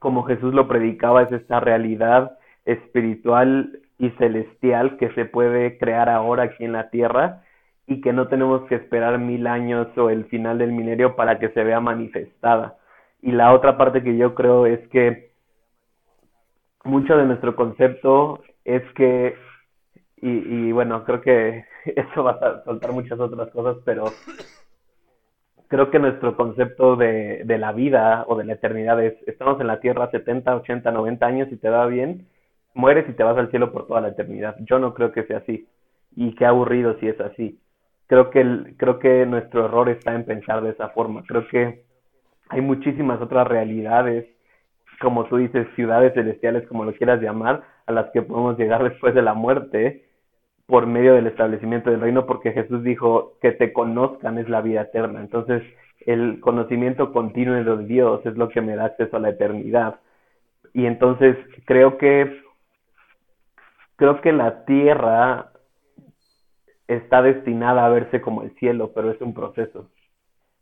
como Jesús lo predicaba, es esta realidad espiritual y celestial que se puede crear ahora aquí en la tierra y que no tenemos que esperar mil años o el final del minerio para que se vea manifestada. Y la otra parte que yo creo es que mucho de nuestro concepto es que, y, y bueno, creo que eso va a soltar muchas otras cosas, pero creo que nuestro concepto de, la vida o de la eternidad es, estamos en la tierra 70, 80, 90 años y te va bien, mueres y te vas al cielo por toda la eternidad. Yo no creo que sea así. Y qué aburrido si es así. Creo que, el, creo que nuestro error está en pensar de esa forma. Creo que hay muchísimas otras realidades, como tú dices, ciudades celestiales, como lo quieras llamar, a las que podemos llegar después de la muerte por medio del establecimiento del reino, porque Jesús dijo que te conozcan es la vida eterna. Entonces, el conocimiento continuo de Dios es lo que me da acceso a la eternidad. Y entonces creo que creo que la tierra está destinada a verse como el cielo, pero es un proceso.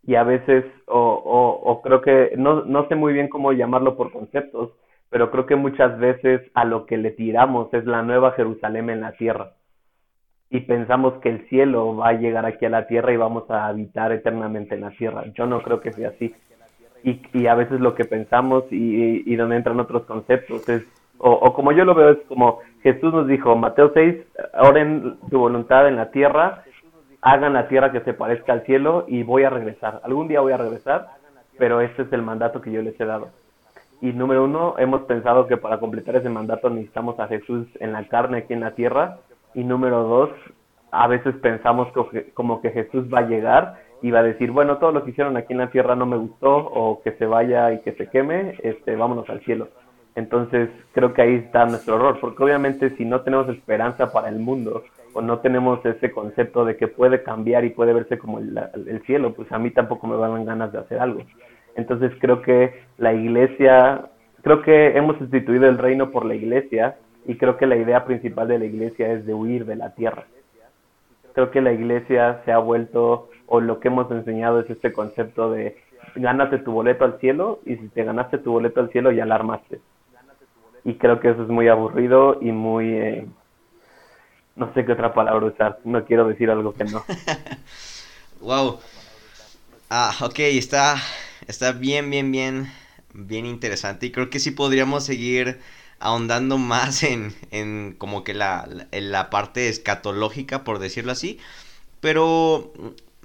Y a veces, o, o, creo que, no, no sé muy bien cómo llamarlo por conceptos, pero creo que muchas veces a lo que le tiramos es la nueva Jerusalén en la tierra y pensamos que el cielo va a llegar aquí a la tierra y vamos a habitar eternamente en la tierra. Yo no creo que sea así. Y, y a veces lo que pensamos y, y, donde entran otros conceptos es, o, o, como yo lo veo, es como Jesús nos dijo, Mateo 6, oren su voluntad en la tierra, hagan la tierra que se parezca al cielo y voy a regresar. Algún día voy a regresar, pero este es el mandato que yo les he dado. Y número uno, hemos pensado que para completar ese mandato necesitamos a Jesús en la carne aquí en la tierra y número dos, a veces pensamos como que Jesús va a llegar y va a decir, bueno, todo lo que hicieron aquí en la tierra no me gustó o que se vaya y que se queme, este, vámonos al cielo. Entonces creo que ahí está nuestro error, porque obviamente si no tenemos esperanza para el mundo o no tenemos ese concepto de que puede cambiar y puede verse como el, el cielo, pues a mí tampoco me van ganas de hacer algo. Entonces creo que la iglesia, creo que hemos instituido el reino por la iglesia y creo que la idea principal de la iglesia es de huir de la tierra. Creo que la iglesia se ha vuelto, o lo que hemos enseñado es este concepto de gánate tu boleto al cielo y si te ganaste tu boleto al cielo ya la armaste. Y creo que eso es muy aburrido y muy... Eh, no sé qué otra palabra usar, no quiero decir algo que no. wow. Ah, ok, está, está bien, bien, bien, bien interesante y creo que sí podríamos seguir ahondando más en, en como que la, en la parte escatológica, por decirlo así. Pero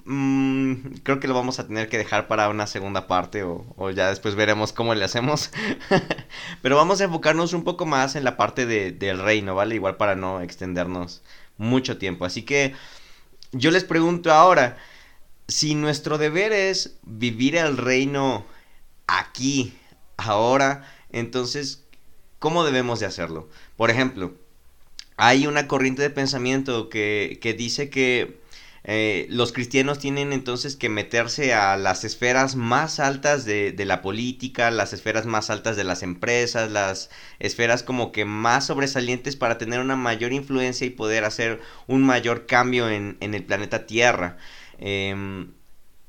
mm, creo que lo vamos a tener que dejar para una segunda parte o, o ya después veremos cómo le hacemos. Pero vamos a enfocarnos un poco más en la parte de, del reino, ¿vale? Igual para no extendernos mucho tiempo. Así que yo les pregunto ahora, si nuestro deber es vivir el reino aquí, ahora, entonces, ¿Cómo debemos de hacerlo? Por ejemplo, hay una corriente de pensamiento que, dice que eh, los cristianos tienen entonces que meterse a las esferas más altas de, de, la política, las esferas más altas de las empresas, las esferas como que más sobresalientes para tener una mayor influencia y poder hacer un mayor cambio en, en el planeta Tierra. Eh,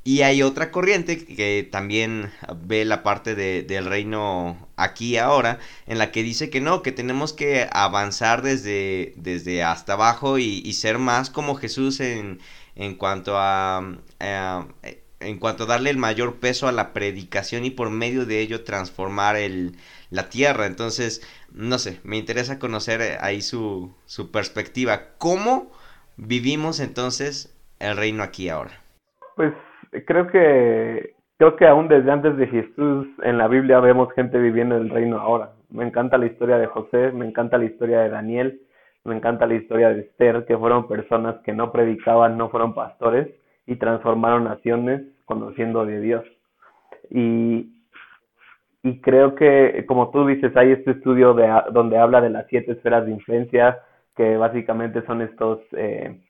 y hay otra corriente que también ve la parte de, del reino aquí ahora, en la que dice que no, que tenemos que avanzar desde, desde hasta abajo y, ser más como Jesús en, en cuanto a, en cuanto a darle el mayor peso a la predicación y por medio de ello transformar el, la tierra. Entonces, no sé, me interesa conocer ahí su, su perspectiva. ¿Cómo vivimos entonces el reino aquí ahora? Pues creo que creo que aún desde antes de Jesús en la Biblia vemos gente viviendo el reino ahora. Me encanta la historia de José, me encanta la historia de Daniel, me encanta la historia de Esther, que fueron personas que no predicaban, no fueron pastores y transformaron naciones conociendo de Dios. Y, y creo que, como tú dices, hay este estudio de, donde habla de las siete esferas de influencia, que básicamente son estos eh,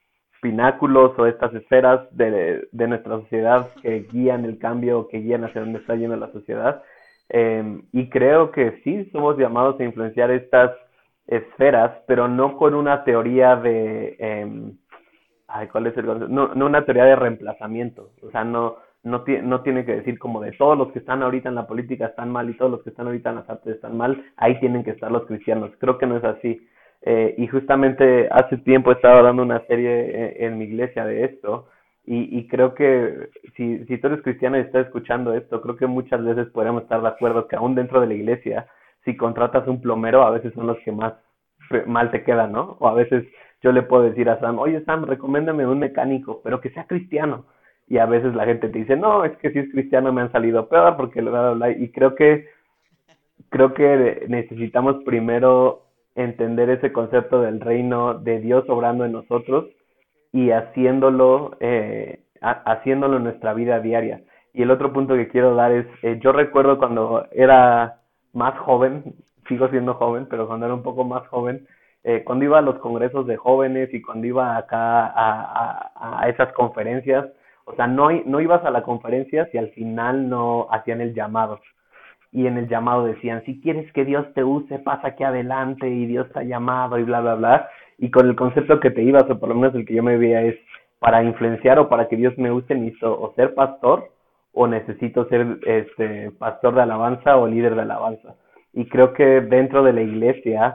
pináculos o estas esferas de, nuestra sociedad que guían el cambio, que guían hacia donde está yendo la sociedad. Em, y creo que sí somos llamados a influenciar estas esferas, pero no con una teoría de... Eh, ay, ¿cuál es el no, no una teoría de reemplazamiento. O sea, no, no, no tiene que decir como de todos los que están ahorita en la política están mal y todos los que están ahorita en las artes están mal, ahí tienen que estar los cristianos. Creo que no es así. Eh, y justamente hace tiempo estaba dando una serie en, mi iglesia de esto. Y, y creo que si, si tú eres cristiano y estás escuchando esto, creo que muchas veces podríamos estar de acuerdo que aún dentro de la iglesia, si contratas un plomero, a veces son los que más mal te quedan, ¿no? O a veces yo le puedo decir a Sam, oye Sam, recomiéndame un mecánico, pero que sea cristiano. Y a veces la gente te dice, no, es que si es cristiano me han salido peor porque bla, bla, bla. Y creo que, creo que necesitamos primero entender ese concepto del reino de Dios obrando en nosotros y haciéndolo, eh, haciéndolo en nuestra vida diaria. Y el otro punto que quiero dar es, eh, yo recuerdo cuando era más joven, sigo siendo joven, pero cuando era un poco más joven, eh, cuando iba a los congresos de jóvenes y cuando iba acá a, a, a esas conferencias, o sea, no, no ibas a la conferencia si al final no hacían el llamado y en el llamado decían, si quieres que Dios te use, pasa aquí adelante y Dios te ha llamado y bla, bla, bla. Y con el concepto que te ibas, o por lo menos el que yo me veía es, para influenciar o para que Dios me use, necesito o ser pastor o necesito ser este pastor de alabanza o líder de alabanza. Y creo que dentro de la iglesia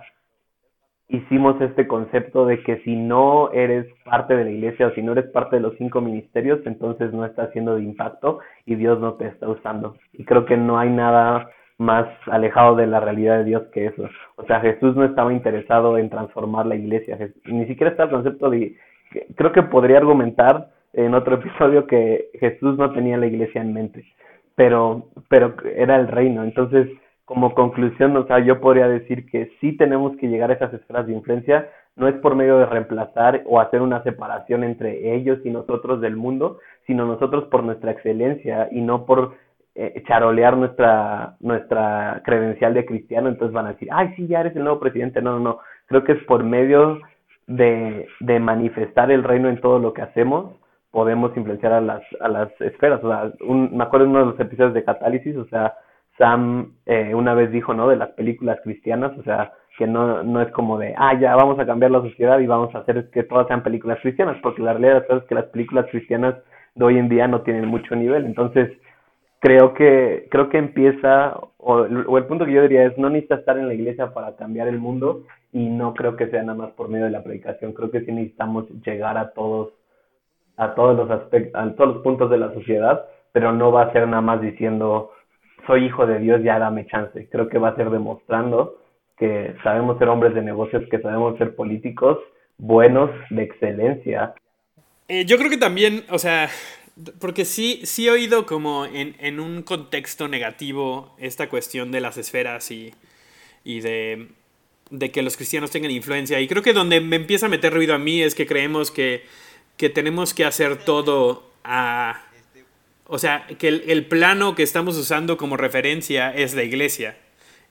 hicimos este concepto de que si no eres parte de la iglesia o si no eres parte de los cinco ministerios, entonces no estás siendo de impacto y Dios no te está usando. Y creo que no hay nada más alejado de la realidad de Dios que eso. O sea, Jesús no estaba interesado en transformar la iglesia, ni siquiera está el concepto de... Creo que podría argumentar en otro episodio que Jesús no tenía la iglesia en mente, pero, pero era el reino. Entonces, como conclusión, o sea, yo podría decir que sí tenemos que llegar a esas esferas de influencia, no es por medio de reemplazar o hacer una separación entre ellos y nosotros del mundo, sino nosotros por nuestra excelencia y no por eh, charolear nuestra, nuestra credencial de cristiano, entonces van a decir, ay, sí, ya eres el nuevo presidente. No, no, no, creo que es por medio de, de manifestar el reino en todo lo que hacemos, podemos influenciar a las, a las esferas. O sea, un, me acuerdo de uno de los episodios de Catálisis, o sea, Sam eh, una vez dijo, ¿no? De las películas cristianas, o sea, que no, no es como de, ah, ya vamos a cambiar la sociedad y vamos a hacer que todas sean películas cristianas, porque la realidad es que las películas cristianas de hoy en día no tienen mucho nivel. Entonces, creo que, creo que empieza, o, o el punto que yo diría es, no necesitas estar en la iglesia para cambiar el mundo y no creo que sea nada más por medio de la predicación, creo que sí necesitamos llegar a todos, a todos los aspectos, a todos los puntos de la sociedad, pero no va a ser nada más diciendo, soy hijo de Dios, ya dame chance. Creo que va a ser demostrando que sabemos ser hombres de negocios, que sabemos ser políticos buenos, de excelencia. Eh, yo creo que también, o sea, porque sí, sí he oído como en, en un contexto negativo esta cuestión de las esferas y, y de, de, que los cristianos tengan influencia. Y creo que donde me empieza a meter ruido a mí es que creemos que, que tenemos que hacer todo a... O sea, que el, plano que estamos usando como referencia es la iglesia.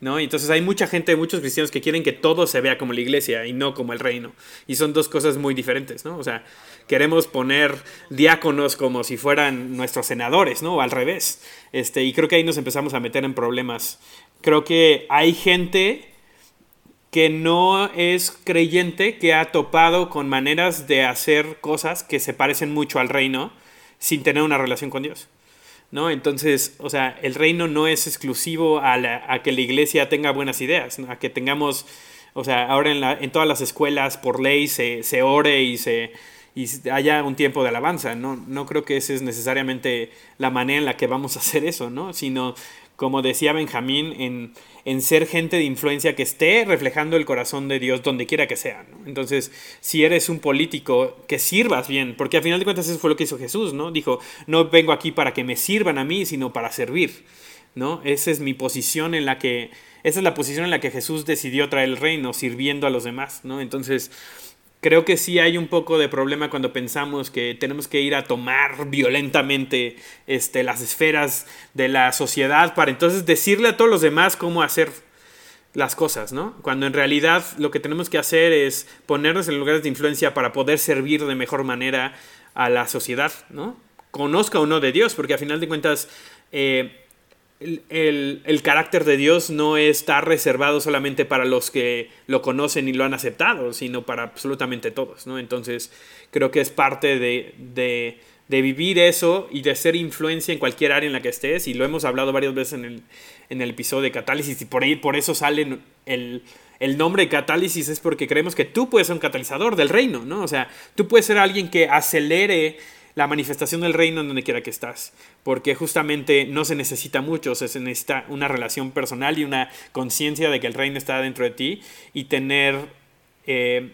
¿no? entonces hay mucha gente, muchos cristianos que quieren que todo se vea como la iglesia y no como el reino. Y son dos cosas muy diferentes, ¿no? O sea, queremos poner diáconos como si fueran nuestros senadores, ¿no? O al revés. Este, y creo que ahí nos empezamos a meter en problemas. Creo que hay gente que no es creyente, que ha topado con maneras de hacer cosas que se parecen mucho al reino sin tener una relación con Dios. ¿no? Entonces, o sea, el reino no es exclusivo a, que la iglesia tenga buenas ideas, a que tengamos, o sea, ahora en, todas las escuelas por ley se, ore y se haya un tiempo de alabanza, ¿no? No creo que esa es necesariamente la manera en la que vamos a hacer eso, ¿no? Sino, como decía Benjamín, en, en ser gente de influencia que esté reflejando el corazón de Dios donde quiera que sea. Entonces, si eres un político, que sirvas bien, porque al final de cuentas eso fue lo que hizo Jesús, ¿no? Dijo, no vengo aquí para que me sirvan a mí, sino para servir, ¿no? Esa es mi posición en la que, esa es la posición en la que Jesús decidió traer el reino, sirviendo a los demás, ¿no? Entonces, creo que sí hay un poco de problema cuando pensamos que tenemos que ir a tomar violentamente este, las esferas de la sociedad para entonces decirle a todos los demás cómo hacer las cosas, ¿no? Cuando en realidad lo que tenemos que hacer es ponernos en lugares de influencia para poder servir de mejor manera a la sociedad, ¿no? Conozca o no de Dios, porque a final de cuentas eh, el, el, carácter de Dios no está reservado solamente para los que lo conocen y lo han aceptado, sino para absolutamente todos, ¿no? Entonces, creo que es parte de, de, de, vivir eso y de ser influencia en cualquier área en la que estés, y lo hemos hablado varias veces en el, en el episodio de Catálisis, y por, ahí, por eso sale el, el nombre de Catálisis, es porque creemos que tú puedes ser un catalizador del reino, ¿no? O sea, tú puedes ser alguien que acelere la manifestación del reino en donde quiera que estás, porque justamente no se necesita mucho, se necesita una relación personal y una conciencia de que el reino está dentro de ti y tener, eh,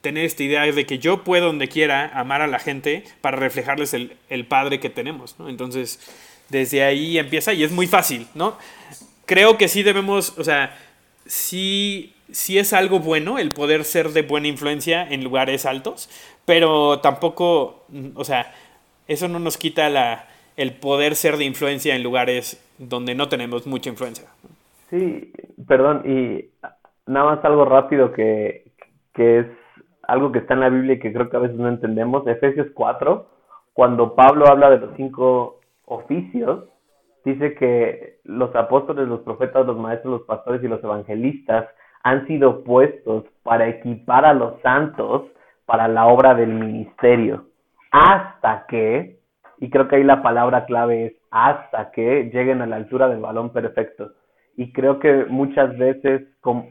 tener esta idea de que yo puedo donde quiera amar a la gente para reflejarles el, el Padre que tenemos. Entonces, desde ahí empieza y es muy fácil, ¿no? Creo que sí debemos, o sea, sí, sí es algo bueno el poder ser de buena influencia en lugares altos, pero tampoco, o sea, eso no nos quita la, el poder ser de influencia en lugares donde no tenemos mucha influencia. Sí, perdón, y nada más algo rápido que, que es algo que está en la Biblia y que creo que a veces no entendemos. Efesios 4, cuando Pablo habla de los cinco oficios, dice que los apóstoles, los profetas, los maestros, los pastores y los evangelistas han sido puestos para equipar a los santos para la obra del ministerio hasta que, y creo que ahí la palabra clave es hasta que lleguen a la altura del balón perfecto. Y creo que muchas veces, o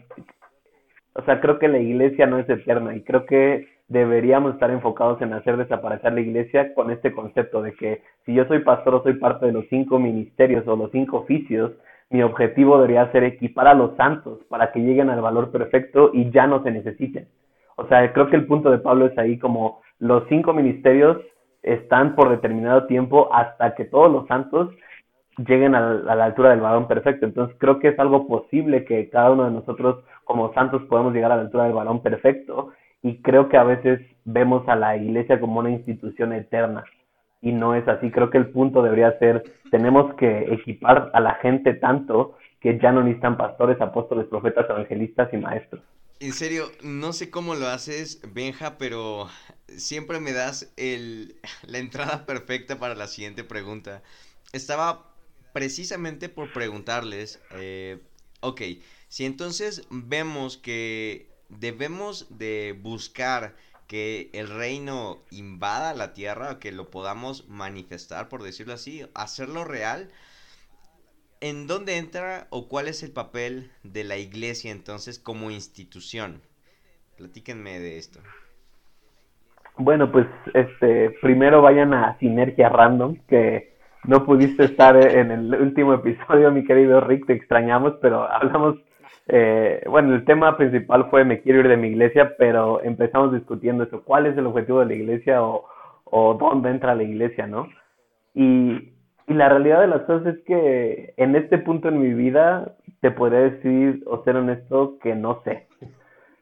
sea, creo que la iglesia no es eterna y creo que deberíamos estar enfocados en hacer desaparecer la iglesia con este concepto de que si yo soy pastor o soy parte de los cinco ministerios o los cinco oficios, mi objetivo debería ser equipar a los santos para que lleguen al valor perfecto y ya no se necesiten. O sea, creo que el punto de Pablo es ahí como los cinco ministerios están por determinado tiempo hasta que todos los santos lleguen a la, altura del varón perfecto. Entonces creo que es algo posible que cada uno de nosotros como santos podemos llegar a la altura del varón perfecto y creo que a veces vemos a la iglesia como una institución eterna y no es así. Creo que el punto debería ser, tenemos que equipar a la gente tanto que ya no necesitan pastores, apóstoles, profetas, evangelistas y maestros. En serio, no sé cómo lo haces, Benja, pero siempre me das la entrada perfecta para la siguiente pregunta. Estaba precisamente por preguntarles, eh, ok, si entonces vemos que debemos de buscar que el reino invada la tierra, que lo podamos manifestar, por decirlo así, hacerlo real, ¿en dónde entra o cuál es el papel de la iglesia entonces como institución? Platíquenme de esto. Bueno, pues este, primero vayan a Sinergia Random, que no pudiste estar en el último episodio, mi querido Rick, te extrañamos, pero hablamos, eh, bueno, el tema principal fue me quiero ir de mi iglesia, pero empezamos discutiendo eso, cuál es el objetivo de la iglesia o, o dónde entra la iglesia, ¿no? Y, y la realidad de las cosas es que en este punto en mi vida te podría decir o ser honesto que no sé.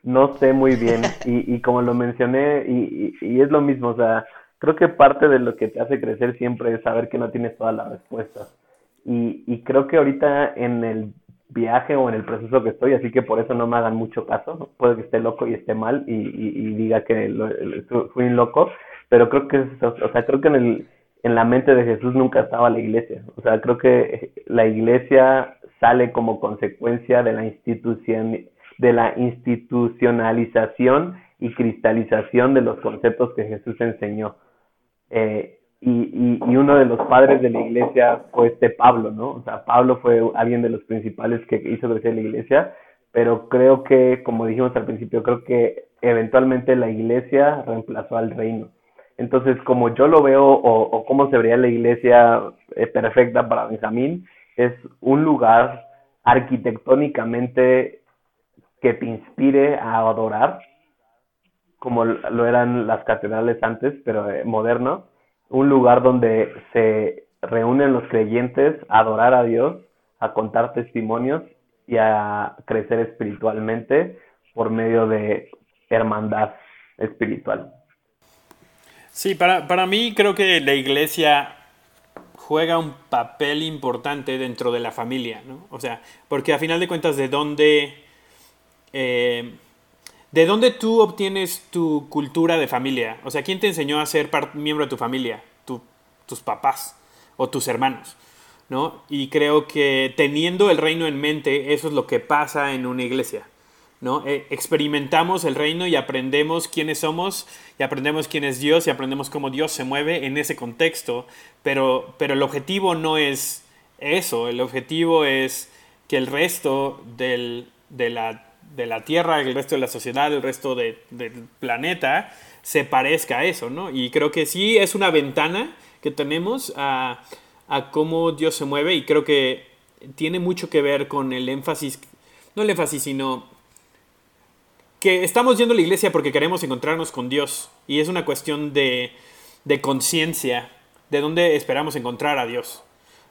No sé muy bien y, y como lo mencioné y, y, es lo mismo, o sea, creo que parte de lo que te hace crecer siempre es saber que no tienes todas las respuestas. Y, y creo que ahorita en el viaje o en el proceso que estoy, así que por eso no me hagan mucho caso, puede que esté loco y esté mal y, y, diga que lo, fui un loco, pero creo que, o sea, creo que en el en la mente de Jesús nunca estaba la iglesia. O sea, creo que la iglesia sale como consecuencia de la institución, de la institucionalización y cristalización de los conceptos que Jesús enseñó. Eh, y, y, uno de los padres de la iglesia fue este Pablo, ¿no? O sea, Pablo fue alguien de los principales que hizo crecer la iglesia, pero creo que, como dijimos al principio, creo que eventualmente la iglesia reemplazó al reino. Entonces, como yo lo veo o, o cómo se vería la iglesia eh, perfecta para Benjamín, es un lugar arquitectónicamente que te inspire a adorar, como lo eran las catedrales antes, pero eh, moderno, un lugar donde se reúnen los creyentes a adorar a Dios, a contar testimonios y a crecer espiritualmente por medio de hermandad espiritual. Sí, para, para mí creo que la iglesia juega un papel importante dentro de la familia, ¿no? O sea, porque a final de cuentas, ¿de dónde eh, ¿de dónde tú obtienes tu cultura de familia? O sea, ¿quién te enseñó a ser miembro de tu familia? tus papás o tus hermanos, ¿no? Y creo que teniendo el reino en mente, eso es lo que pasa en una iglesia, ¿no? Eh, experimentamos el reino y aprendemos quiénes somos y aprendemos quién es Dios y aprendemos cómo Dios se mueve en ese contexto, pero, pero el objetivo no es eso, el objetivo es que el resto del, de la de la Tierra, el resto de la sociedad, el resto del planeta, se parezca a eso, ¿no? Y creo que sí es una ventana que tenemos a, a cómo Dios se mueve y creo que tiene mucho que ver con el énfasis, no el énfasis, sino que estamos yendo a la iglesia porque queremos encontrarnos con Dios y es una cuestión de, de conciencia, de dónde esperamos encontrar a Dios,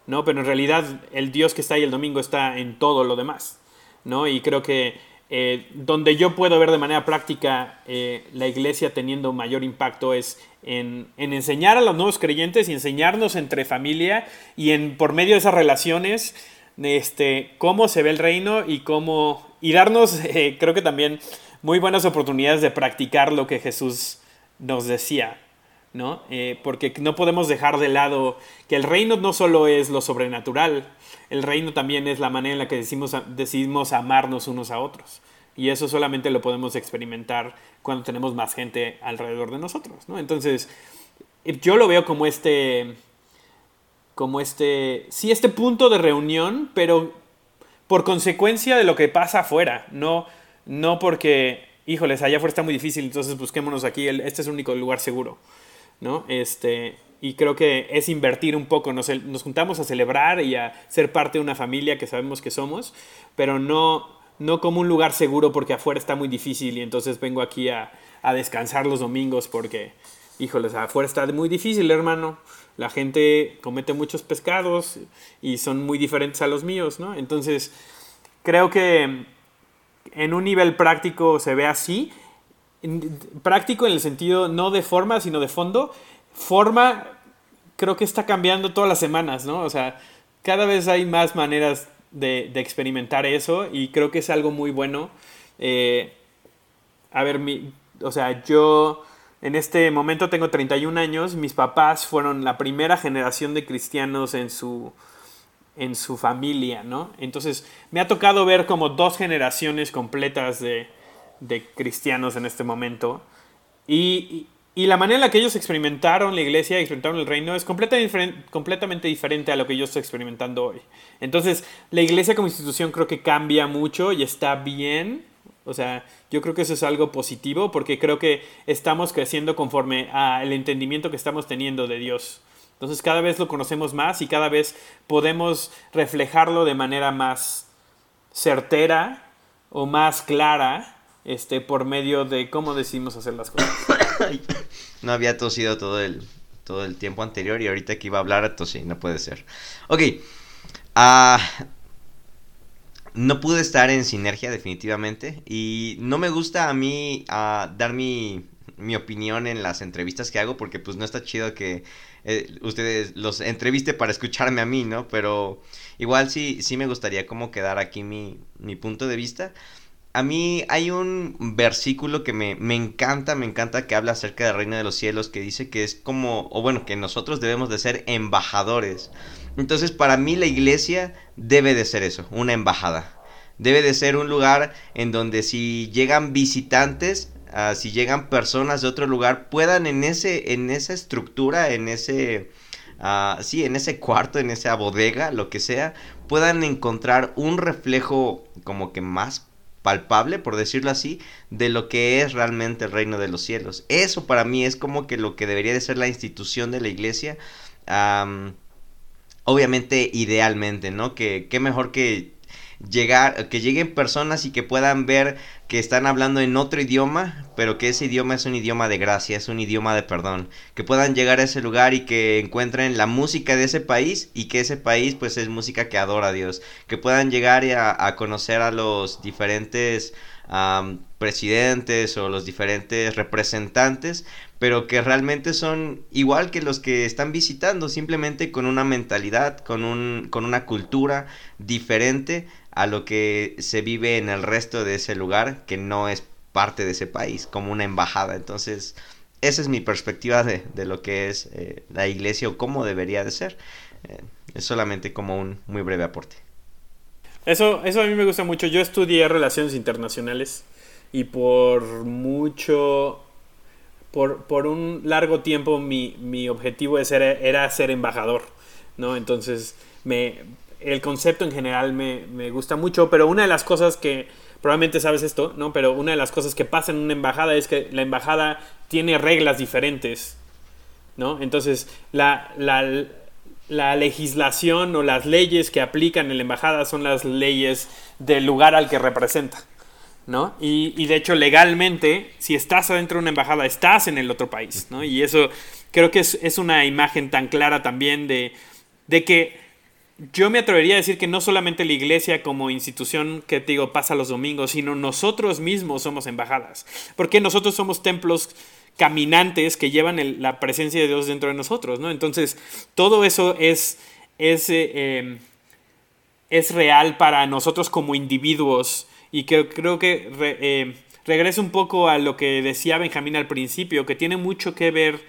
¿no? Pero en realidad el Dios que está ahí el domingo está en todo lo demás, ¿no? Y creo que eh, donde yo puedo ver de manera práctica eh, la iglesia teniendo mayor impacto es en, enseñar a los nuevos creyentes y enseñarnos entre familia y en por medio de esas relaciones este, cómo se ve el reino y cómo y darnos eh, creo que también muy buenas oportunidades de practicar lo que Jesús nos decía ¿no? porque no podemos dejar de lado que el reino no solo es lo sobrenatural, el reino también es la manera en la que decimos, decidimos amarnos unos a otros. Y eso solamente lo podemos experimentar cuando tenemos más gente alrededor de nosotros, ¿no? Entonces, yo lo veo como este, como este, sí, este punto de reunión, pero por consecuencia de lo que pasa afuera, no, no porque, híjoles, allá afuera está muy difícil, entonces busquémonos aquí, este es el único lugar seguro, ¿no? Este, y creo que es invertir un poco, nos, nos, juntamos a celebrar y a ser parte de una familia que sabemos que somos, pero no, no como un lugar seguro porque afuera está muy difícil y entonces vengo aquí a, a descansar los domingos porque, híjoles, afuera está muy difícil, hermano. La gente comete muchos pescados y son muy diferentes a los míos, ¿no? Entonces, creo que en un nivel práctico se ve así. Práctico en el sentido no de forma, sino de fondo forma creo que está cambiando todas las semanas, ¿no? O sea, cada vez hay más maneras de, experimentar eso y creo que es algo muy bueno. Eh, a ver, mi, o sea, yo en este momento tengo 31 años, mis papás fueron la primera generación de cristianos en su, en su familia, ¿no? Entonces me ha tocado ver como dos generaciones completas de, de cristianos en este momento. Y, y, la manera en la que ellos experimentaron la iglesia, experimentaron el reino, es completamente, completamente diferente a lo que yo estoy experimentando hoy. Entonces, la iglesia como institución creo que cambia mucho y está bien. O sea, yo creo que eso es algo positivo porque creo que estamos creciendo conforme al entendimiento que estamos teniendo de Dios. Entonces cada vez lo conocemos más y cada vez podemos reflejarlo de manera más certera o más clara este, por medio de cómo decidimos hacer las cosas. no había tosido todo el, todo el tiempo anterior y ahorita que iba a hablar tosí, no puede ser. Ok. Ah, no pude estar en sinergia definitivamente y no me gusta a mí ah, dar mi, mi opinión en las entrevistas que hago porque pues no está chido que eh, ustedes los entreviste para escucharme a mí, ¿no? Pero igual sí, sí me gustaría como quedar aquí mi, mi punto de vista. A mí hay un versículo que me, me, encanta, me encanta que habla acerca del reino de los cielos, que dice que es como, o bueno, que nosotros debemos de ser embajadores. Entonces para mí la iglesia debe de ser eso, una embajada. Debe de ser un lugar en donde si llegan visitantes, Ah, si llegan personas de otro lugar, puedan en, ese, en esa estructura, en ese, uh, sí, en ese cuarto, en esa bodega, lo que sea, puedan encontrar un reflejo como que más palpable, por decirlo así, de lo que es realmente el reino de los cielos. Eso para mí es como que lo que debería de ser la institución de la iglesia. obviamente, idealmente, ¿no? Que qué mejor que llegar, que lleguen personas y que puedan ver que están hablando en otro idioma, pero que ese idioma es un idioma de gracia, es un idioma de perdón, que puedan llegar a ese lugar y que encuentren la música de ese país y que ese país pues es música que adora a Dios, que puedan llegar a, a conocer a los diferentes presidentes o los diferentes representantes, pero que realmente son igual que los que están visitando, simplemente con una mentalidad, con, un, con una cultura diferente a lo que se vive en el resto de ese lugar que no es parte de ese país, como una embajada. Entonces, esa es mi perspectiva de, de lo que es eh, la iglesia o cómo debería de ser. Eh, es solamente como un muy breve aporte. Eso, eso a mí me gusta mucho. Yo estudié relaciones internacionales y por mucho, por, por un largo tiempo mi, mi objetivo era ser embajador, ¿no? Entonces, me, el concepto en general me, me, gusta mucho, pero una de las cosas que, probablemente sabes esto, ¿no? Pero una de las cosas que pasa en una embajada es que la embajada tiene reglas diferentes, ¿no? Entonces, la, la, la legislación o las leyes que aplican en la embajada son las leyes del lugar al que representa, ¿no? Y, y, de hecho, legalmente, si estás adentro de una embajada, estás en el otro país, ¿no? Y eso creo que es, es una imagen tan clara también de, de que yo me atrevería a decir que no solamente la iglesia como institución que te digo pasa los domingos, sino nosotros mismos somos embajadas. Porque nosotros somos templos caminantes que llevan la presencia de Dios dentro de nosotros, ¿no? Entonces, todo eso es, es, eh, em, es real para nosotros como individuos y que creo que eh, regresa un poco a lo que decía Benjamín al principio, que tiene mucho que ver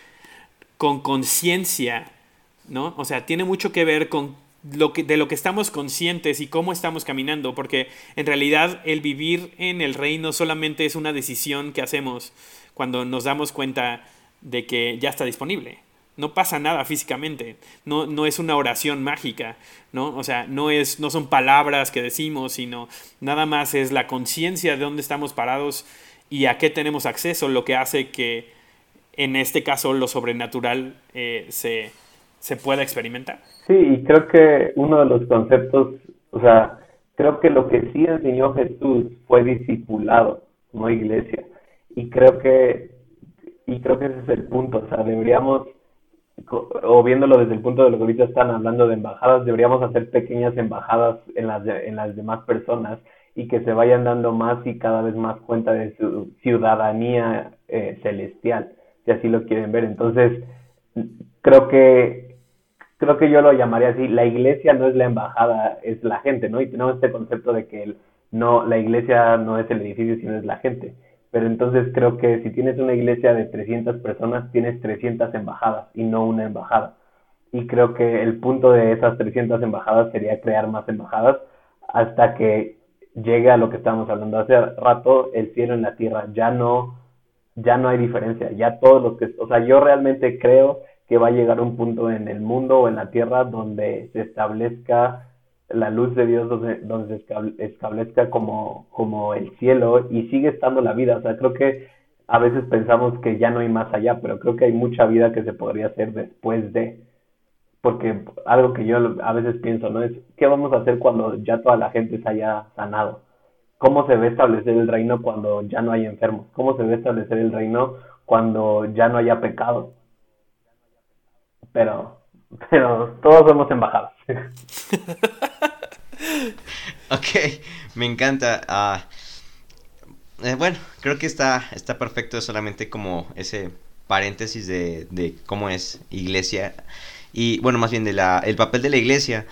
con conciencia, ¿no? O sea, tiene mucho que ver con lo que, de lo que estamos conscientes y cómo estamos caminando, porque en realidad el vivir en el reino solamente es una decisión que hacemos cuando nos damos cuenta de que ya está disponible. No pasa nada físicamente, no, no es una oración mágica, ¿no? O sea, no, es, no son palabras que decimos, sino nada más es la conciencia de dónde estamos parados y a qué tenemos acceso, lo que hace que en este caso lo sobrenatural eh, se, se pueda experimentar. Sí, y creo que uno de los conceptos, o sea, creo que lo que sí enseñó Jesús fue discipulado, no iglesia. Y creo que, y creo que ese es el punto, o sea, deberíamos, o viéndolo desde el punto de lo que ahorita están hablando de embajadas, deberíamos hacer pequeñas embajadas en las, en las demás personas y que se vayan dando más y cada vez más cuenta de su ciudadanía eh, celestial, si así lo quieren ver. Entonces, creo que creo que yo lo llamaría así, la iglesia no es la embajada, es la gente, ¿no? Y tenemos este concepto de que no, la iglesia no es el edificio, sino es la gente. Pero entonces creo que si tienes una iglesia de 300 personas, tienes 300 embajadas y no una embajada. Y creo que el punto de esas 300 embajadas sería crear más embajadas hasta que llegue a lo que estábamos hablando hace rato, el cielo en la tierra. Ya no, ya no hay diferencia. Ya todos los que, o sea, yo realmente creo que va a llegar un punto en el mundo o en la tierra donde se establezca la luz de Dios donde, donde se establezca como, como el cielo y sigue estando la vida. O sea, creo que a veces pensamos que ya no hay más allá, pero creo que hay mucha vida que se podría hacer después de. Porque algo que yo a veces pienso, ¿no? Es, ¿qué vamos a hacer cuando ya toda la gente se haya sanado? ¿Cómo se ve establecer el reino cuando ya no hay enfermos? ¿Cómo se ve establecer el reino cuando ya no haya pecado? Pero, pero todos somos embajados. ok, me encanta. Ah, eh, bueno, creo que está, está perfecto solamente como ese paréntesis de, de cómo es iglesia. Y bueno, más bien de la, el papel de la iglesia.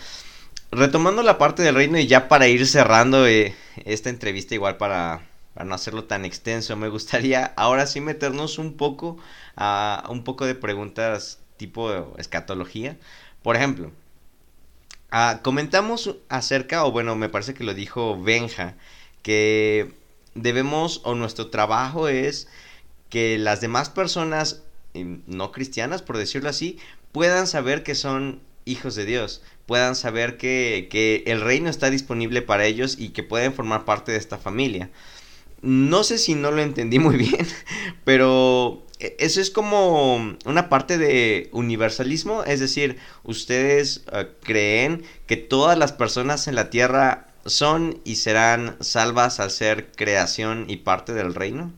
Retomando la parte del reino y ya para ir cerrando eh, esta entrevista igual para, para, no hacerlo tan extenso, me gustaría ahora sí meternos un poco a un poco de preguntas tipo escatología. Por ejemplo, Ah, comentamos acerca, o bueno, me parece que lo dijo Benja, que debemos, o nuestro trabajo es que las demás personas no cristianas, por decirlo así, puedan saber que son hijos de Dios, puedan saber que, que el reino está disponible para ellos y que pueden formar parte de esta familia. No sé si no lo entendí muy bien, pero eso es como una parte de universalismo, es decir, ustedes eh, creen que todas las personas en la tierra son y serán salvas al ser creación y parte del reino?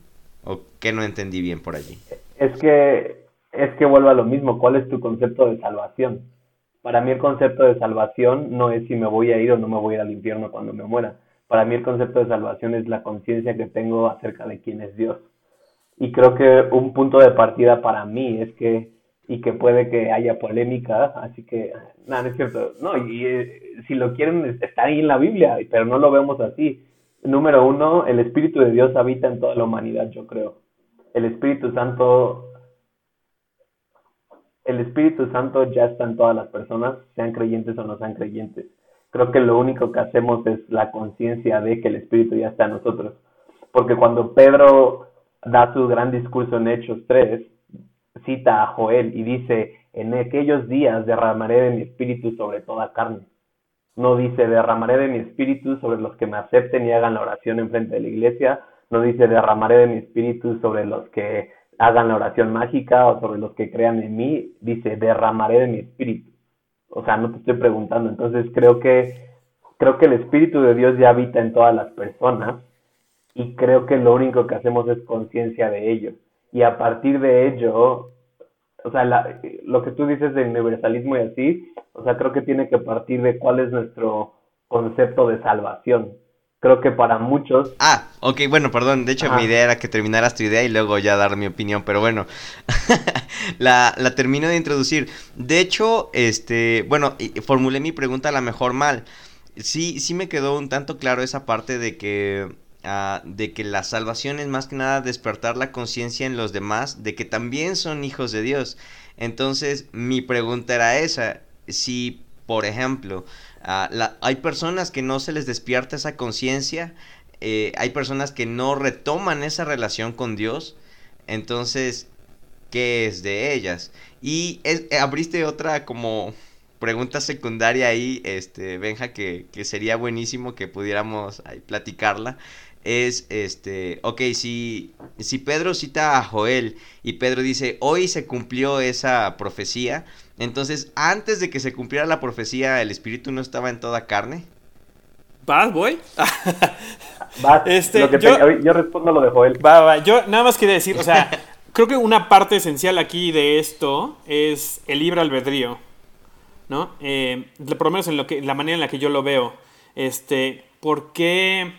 ¿O qué no entendí bien por allí? Es que es que vuelvo a lo mismo, ¿cuál es tu concepto de salvación? Para mí el concepto de salvación no es si me voy a ir o no me voy a ir al infierno cuando me muera. Para mí el concepto de salvación es la conciencia que tengo acerca de quién es Dios y creo que un punto de partida para mí es que, y que puede que haya polémica, así que, nada, no es cierto, no, y eh, si lo quieren, está ahí en la Biblia, pero no lo vemos así. Número uno, el Espíritu de Dios habita en toda la humanidad, yo creo. El Espíritu Santo, el Espíritu Santo ya está en todas las personas, sean creyentes o no sean creyentes. Creo que lo único que hacemos es la conciencia de que el Espíritu ya está en nosotros. Porque cuando Pedro da su gran discurso en Hechos 3, cita a Joel y dice, en aquellos días derramaré de mi espíritu sobre toda carne. No dice, derramaré de mi espíritu sobre los que me acepten y hagan la oración en frente de la iglesia. No dice, derramaré de mi espíritu sobre los que hagan la oración mágica o sobre los que crean en mí. Dice, derramaré de mi espíritu. O sea, no te estoy preguntando. Entonces creo que, creo que el espíritu de Dios ya habita en todas las personas y creo que lo único que hacemos es conciencia de ello. Y a partir de ello, o sea, lo que tú dices de universalismo y así, o sea, creo que tiene que partir de cuál es nuestro concepto de salvación. Creo que para muchos... Ah, ok, bueno, perdón, de hecho mi idea era que terminaras tu idea y luego ya dar mi opinión, pero bueno, la, la termino de introducir. De hecho, este, bueno, formulé mi pregunta a la mejor mal. Sí, sí me quedó un tanto claro esa parte de que Ah, de que la salvación es más que nada despertar la conciencia en los demás de que también son hijos de Dios. Entonces, mi pregunta era esa, si, por ejemplo, ah, hay personas que no se les despierta esa conciencia, eh, hay personas que no retoman esa relación con Dios, entonces, ¿qué es de ellas? Y abriste otra como pregunta secundaria ahí, este, Benja, que, que sería buenísimo que pudiéramos platicarla es este, ok, si, si Pedro cita a Joel y Pedro dice, hoy se cumplió esa profecía, entonces antes de que se cumpliera la profecía, el espíritu no estaba en toda carne. ¿Vas, voy? Este, yo, respondo lo de Joel. Va, va, yo nada más quería decir, o sea, creo que una parte esencial aquí de esto es el libre albedrío, ¿no? Eh, por lo menos en lo que, la manera en la que yo lo veo. Este, ¿por qué?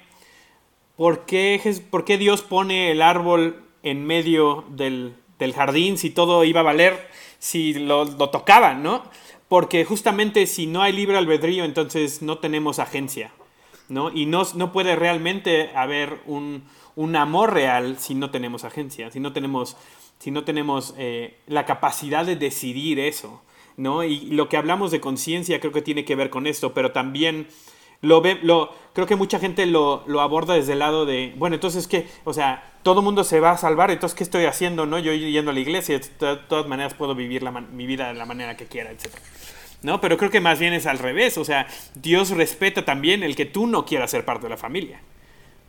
¿Por qué, Dios pone el árbol en medio del, jardín si todo iba a valer, si lo, tocaban, ¿no? Porque justamente si no hay libre albedrío, entonces no tenemos agencia. ¿no? Y no, no puede realmente haber un, amor real si no tenemos agencia, si no tenemos, si no tenemos eh, la capacidad de decidir eso, ¿no? Y lo que hablamos de conciencia creo que tiene que ver con esto, pero también lo ve, lo, creo que mucha gente lo, lo, aborda desde el lado de, bueno, entonces qué, o sea, todo mundo se va a salvar, entonces qué estoy haciendo, ¿no? Yo yendo a la iglesia, de todas maneras puedo vivir la, mi vida de la manera que quiera, etc. ¿No? Pero creo que más bien es al revés, o sea, Dios respeta también el que tú no quieras ser parte de la familia,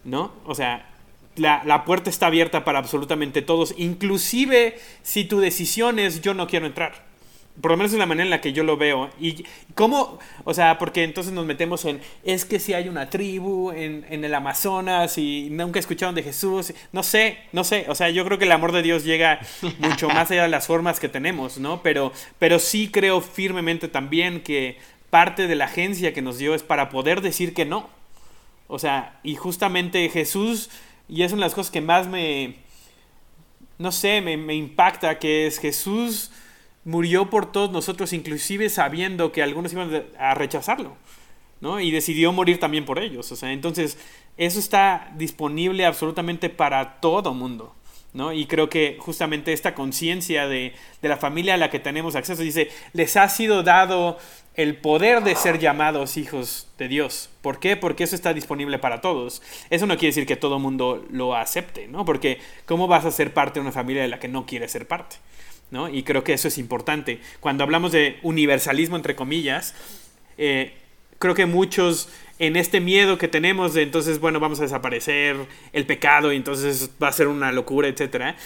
¿no? O sea, la, la puerta está abierta para absolutamente todos, inclusive si tu decisión es yo no quiero entrar por lo menos es la manera en la que yo lo veo. Y cómo, o sea, porque entonces nos metemos en, es que si hay una tribu en, en, el Amazonas y nunca escucharon de Jesús. No sé, no sé. O sea, yo creo que el amor de Dios llega mucho más allá de las formas que tenemos, ¿no? Pero, pero sí creo firmemente también que parte de la agencia que nos dio es para poder decir que no. O sea, y justamente Jesús, y es una de las cosas que más me, no sé, me, me impacta, que es Jesús murió por todos nosotros, inclusive sabiendo que algunos iban a rechazarlo, ¿no? Y decidió morir también por ellos. O sea, entonces, eso está disponible absolutamente para todo mundo. ¿no? Y creo que justamente esta conciencia de, de, la familia a la que tenemos acceso dice, les ha sido dado el poder de ser llamados hijos de Dios. ¿Por qué? Porque eso está disponible para todos. Eso no quiere decir que todo mundo lo acepte, ¿no? Porque ¿cómo vas a ser parte de una familia de la que no quieres ser parte? ¿No? Y creo que eso es importante. Cuando hablamos de universalismo, entre comillas, eh, creo que muchos en este miedo que tenemos de entonces, bueno, vamos a desaparecer el pecado y entonces va a ser una locura, etc.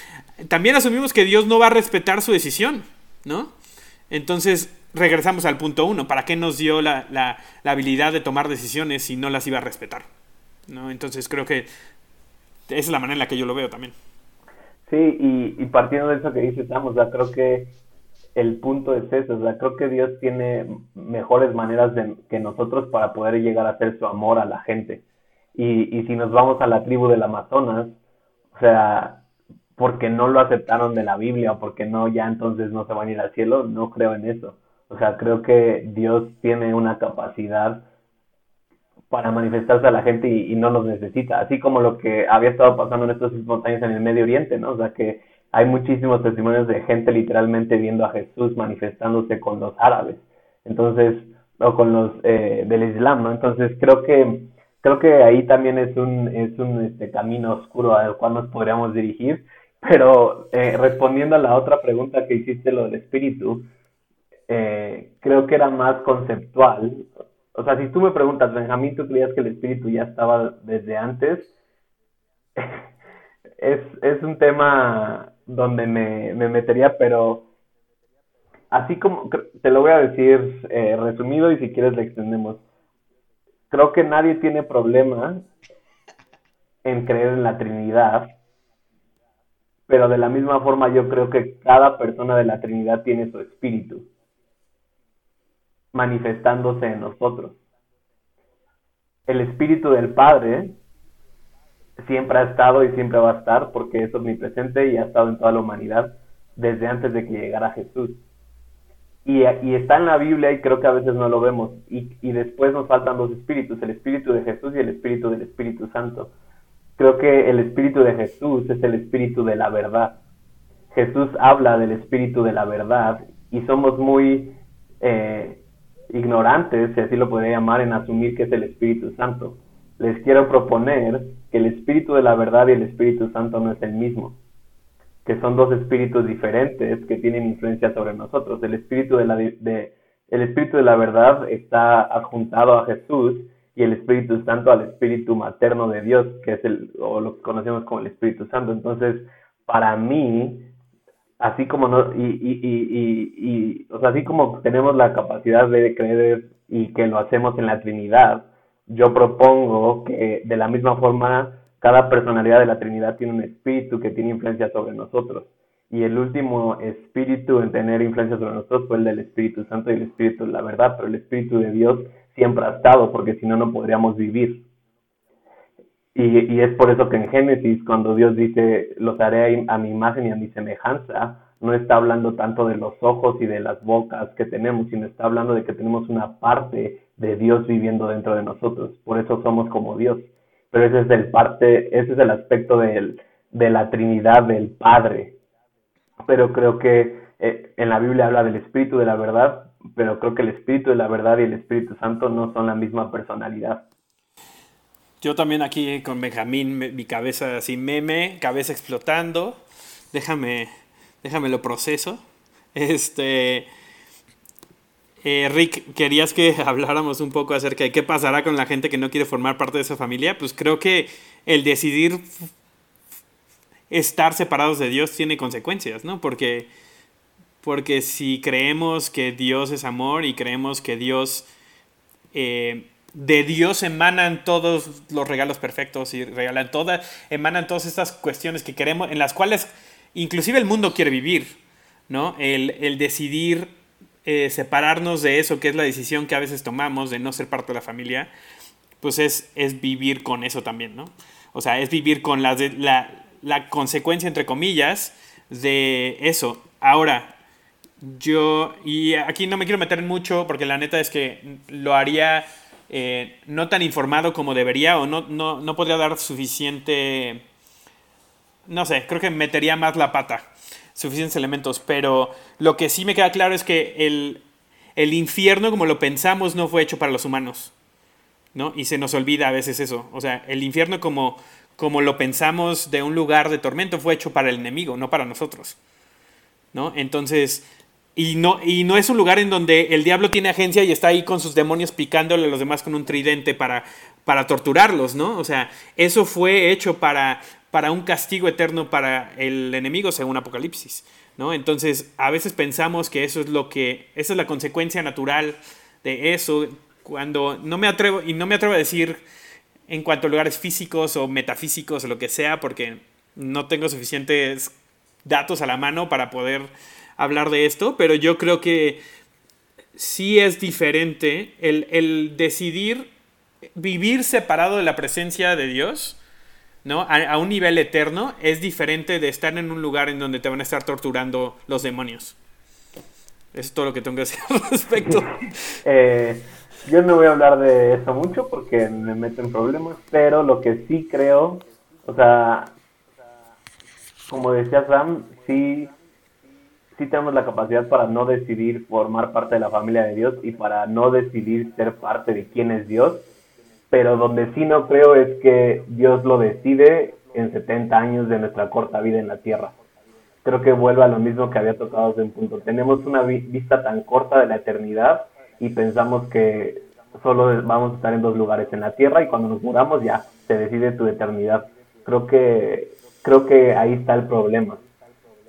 También asumimos que Dios no va a respetar su decisión, ¿no? Entonces regresamos al punto uno. ¿Para qué nos dio la, la, habilidad de tomar decisiones si no las iba a respetar? ¿no? Entonces creo que esa es la manera en la que yo lo veo también. Sí, y, y partiendo de eso que dices, o sea, creo que el punto es eso, o sea, creo que Dios tiene mejores maneras de, que nosotros para poder llegar a hacer su amor a la gente. Y, y si nos vamos a la tribu del Amazonas, o sea, porque no lo aceptaron de la Biblia o porque no, ya entonces no se van a ir al cielo, no creo en eso. O sea, creo que Dios tiene una capacidad para manifestarse a la gente y, no los necesita, así como lo que había estado pasando en estos últimos años en el Medio Oriente, ¿no? O sea que hay muchísimos testimonios de gente literalmente viendo a Jesús manifestándose con los árabes, entonces, o con los eh, del Islam, ¿no? Entonces creo que creo que ahí también es un es un este, camino oscuro al cual nos podríamos dirigir, pero eh, respondiendo a la otra pregunta que hiciste, lo del espíritu, eh, creo que era más conceptual, o sea, si tú me preguntas, Benjamín, ¿tú creías que el espíritu ya estaba desde antes? es, es un tema donde me, me metería, pero así como te lo voy a decir eh, resumido y si quieres le extendemos. Creo que nadie tiene problema en creer en la Trinidad, pero de la misma forma yo creo que cada persona de la Trinidad tiene su espíritu manifestándose en nosotros. El Espíritu del Padre siempre ha estado y siempre va a estar porque es omnipresente y ha estado en toda la humanidad desde antes de que llegara Jesús. Y, está en la Biblia y creo que a veces no lo vemos. Y, y después nos faltan dos espíritus, el espíritu de Jesús y el espíritu del Espíritu Santo. Creo que el espíritu de Jesús es el espíritu de la verdad. Jesús habla del espíritu de la verdad y somos muy eh, ignorantes, si así lo podría llamar, en asumir que es el Espíritu Santo. Les quiero proponer que el Espíritu de la verdad y el Espíritu Santo no es el mismo, que son dos espíritus diferentes que tienen influencia sobre nosotros. El Espíritu de la, de, el espíritu de la verdad está adjuntado a Jesús y el Espíritu Santo al Espíritu materno de Dios, que es el, o lo que conocemos como el Espíritu Santo. Entonces, para mí, así como no, y, y, y, y, o sea, así como tenemos la capacidad de creer y que lo hacemos en la Trinidad, yo propongo que de la misma forma cada personalidad de la Trinidad tiene un espíritu que tiene influencia sobre nosotros. Y el último espíritu en tener influencia sobre nosotros fue el del Espíritu Santo y el Espíritu de la verdad, pero el Espíritu de Dios siempre ha estado, porque si no, no podríamos vivir. Y, y, es por eso que en Génesis, cuando Dios dice, los haré a mi imagen y a mi semejanza, no está hablando tanto de los ojos y de las bocas que tenemos, sino está hablando de que tenemos una parte de Dios viviendo dentro de nosotros. Por eso somos como Dios. Pero ese es el parte, ese es el aspecto de la Trinidad del Padre. Pero creo que eh, en la Biblia habla del Espíritu de la verdad, pero creo que el Espíritu de la verdad y el Espíritu Santo no son la misma personalidad. Yo también aquí con Benjamín, mi cabeza así meme, cabeza explotando. Déjame, déjame lo proceso. Este, eh, Rick, ¿querías que habláramos un poco acerca de qué pasará con la gente que no quiere formar parte de esa familia? Pues creo que el decidir estar separados de Dios tiene consecuencias, ¿no? Porque, porque si creemos que Dios es amor y creemos que Dios, eh, de Dios emanan todos los regalos perfectos y regalan todas, emanan todas estas cuestiones que queremos, en las cuales inclusive el mundo quiere vivir, ¿no? El, el decidir eh, separarnos de eso, que es la decisión que a veces tomamos de no ser parte de la familia, pues es, es vivir con eso también, ¿no? O sea, es vivir con la, la, la consecuencia, entre comillas, de eso. Ahora, yo, y aquí no me quiero meter mucho porque la neta es que lo haría eh, no tan informado como debería o no, no, no podría dar suficiente, no sé, creo que metería más la pata suficientes elementos, pero lo que sí me queda claro es que el, el infierno como lo pensamos no fue hecho para los humanos, ¿no? Y se nos olvida a veces eso, o sea, el infierno como, como lo pensamos de un lugar de tormento fue hecho para el enemigo, no para nosotros, ¿no? Entonces, y no, y no es un lugar en donde el diablo tiene agencia y está ahí con sus demonios picándole a los demás con un tridente para, para torturarlos, ¿no? O sea, eso fue hecho para, para un castigo eterno para el enemigo, según Apocalipsis, ¿no? Entonces, a veces pensamos que eso es lo que, esa es la consecuencia natural de eso, cuando no me atrevo, y no me atrevo a decir en cuanto a lugares físicos o metafísicos o lo que sea, porque no tengo suficientes datos a la mano para poder hablar de esto, pero yo creo que sí es diferente el, el decidir vivir separado de la presencia de Dios ¿no? A, un nivel eterno es diferente de estar en un lugar en donde te van a estar torturando los demonios. Es todo lo que tengo que decir al respecto. Eh, yo no voy a hablar de eso mucho porque me meto en problemas, pero lo que sí creo, o sea, como decía Sam, sí, sí tenemos la capacidad para no decidir formar parte de la familia de Dios y para no decidir ser parte de quién es Dios pero donde sí no creo es que Dios lo decide en 70 años de nuestra corta vida en la tierra. Creo que vuelve a lo mismo que había tocado hace un punto. Tenemos una vista tan corta de la eternidad y pensamos que solo vamos a estar en dos lugares en la tierra y cuando nos muramos ya se decide tu eternidad. Creo que creo que ahí está el problema.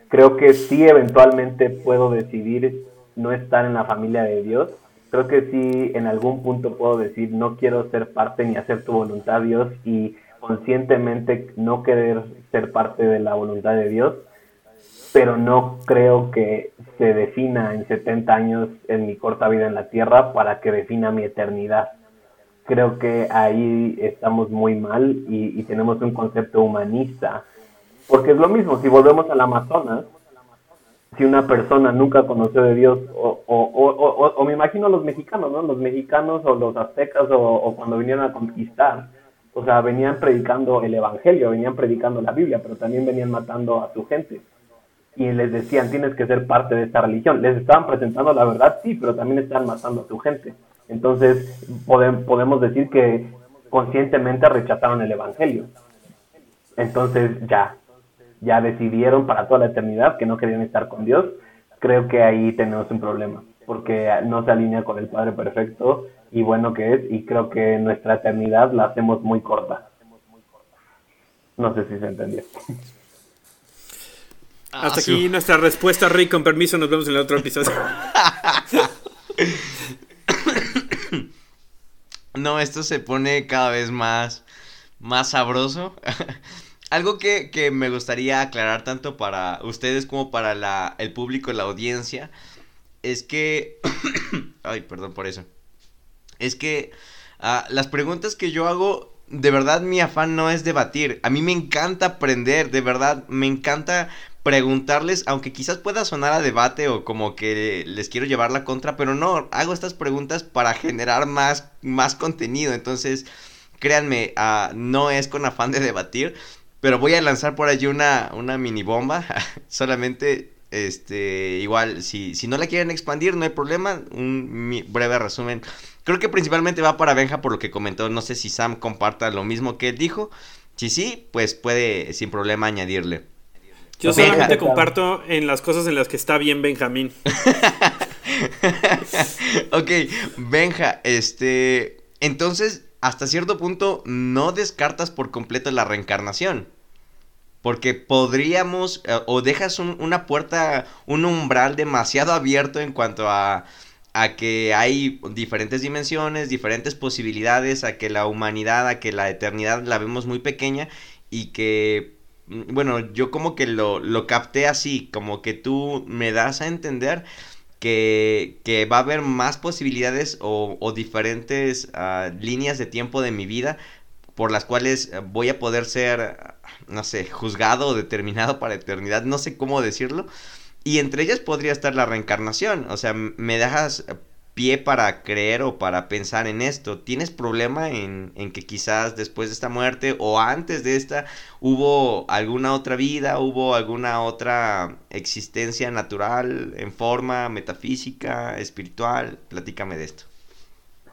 Creo que sí eventualmente puedo decidir no estar en la familia de Dios, creo que sí en algún punto puedo decir no quiero ser parte ni hacer tu voluntad Dios y conscientemente no querer ser parte de la voluntad de Dios, pero no creo que se defina en 70 años en mi corta vida en la tierra para que defina mi eternidad. Creo que ahí estamos muy mal y, y tenemos un concepto humanista, porque es lo mismo, si volvemos al Amazonas, si una persona nunca conoció de Dios, o, o, o, o, me imagino los mexicanos, ¿no? Los mexicanos o los aztecas o, cuando vinieron a conquistar, o sea, venían predicando el Evangelio, venían predicando la Biblia, pero también venían matando a su gente. Y les decían, tienes que ser parte de esta religión. Les estaban presentando la verdad, sí, pero también estaban matando a su gente. Entonces, podemos decir que conscientemente rechazaron el Evangelio. Entonces, ya, ya decidieron para toda la eternidad que no querían estar con Dios, creo que ahí tenemos un problema, porque no se alinea con el Padre Perfecto y bueno que es, y creo que nuestra eternidad la hacemos muy corta. No sé si se entendió. Hasta aquí nuestra respuesta, Rick. Con permiso, nos vemos en el otro episodio. No, esto se pone cada vez más, más sabroso. Algo que, me gustaría aclarar tanto para ustedes como para la, el público, la audiencia, es que... Ay, perdón por eso. Es que ah, las preguntas que yo hago, de verdad mi afán no es debatir. A mí me encanta aprender, de verdad, me encanta preguntarles, aunque quizás pueda sonar a debate o como que les quiero llevar la contra, pero no, hago estas preguntas para generar más, más contenido. Entonces, créanme, uh, no es con afán de debatir, pero voy a lanzar por allí una, una mini bomba. Solamente, este, igual, si, si no la quieren expandir, no hay problema. Un breve resumen. Creo que principalmente va para Benja por lo que comentó. No sé si Sam comparta lo mismo que él dijo. Si sí, pues puede sin problema añadirle. Yo solamente comparto en las cosas en las que está bien Benjamín. ok, Benja, este. Entonces, hasta cierto punto, no descartas por completo la reencarnación. Porque podríamos, eh, o dejas una puerta, un umbral demasiado abierto en cuanto a, a que hay diferentes dimensiones, diferentes posibilidades, a que la humanidad, a que la eternidad la vemos muy pequeña y que Mm, bueno, yo como que lo, lo capté así, como que tú me das a entender que, que va a haber más posibilidades o, diferentes uh, líneas de tiempo de mi vida por las cuales voy a poder ser, no sé, juzgado o determinado para eternidad, no sé cómo decirlo. Y entre ellas podría estar la reencarnación, o sea, me dejas pie para creer o para pensar en esto. ¿Tienes problema en, en, que quizás después de esta muerte o antes de esta hubo alguna otra vida, hubo alguna otra existencia natural en forma metafísica, espiritual? Platícame de esto.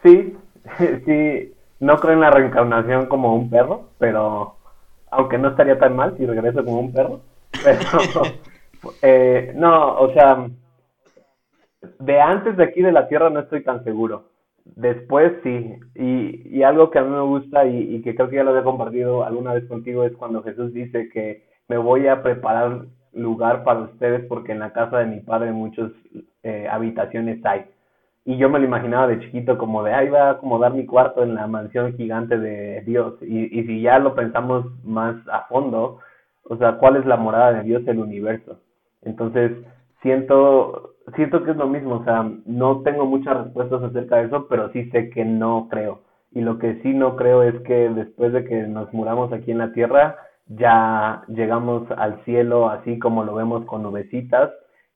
Sí, sí, no creo en la reencarnación como un perro, pero aunque no estaría tan mal si regreso como un perro, pero eh, no, o sea de antes de aquí de la Tierra no estoy tan seguro. Después sí. Y, y algo que a mí me gusta y, y, que creo que ya lo he compartido alguna vez contigo es cuando Jesús dice que me voy a preparar lugar para ustedes porque en la casa de mi padre muchas eh, habitaciones hay. Y yo me lo imaginaba de chiquito como de, ahí va a acomodar mi cuarto en la mansión gigante de Dios. Y, y si ya lo pensamos más a fondo, o sea, ¿cuál es la morada de Dios el universo? Entonces, siento siento que es lo mismo, o sea, no tengo muchas respuestas acerca de eso, pero sí sé que no creo. Y lo que sí no creo es que después de que nos muramos aquí en la tierra, ya llegamos al cielo así como lo vemos con nubecitas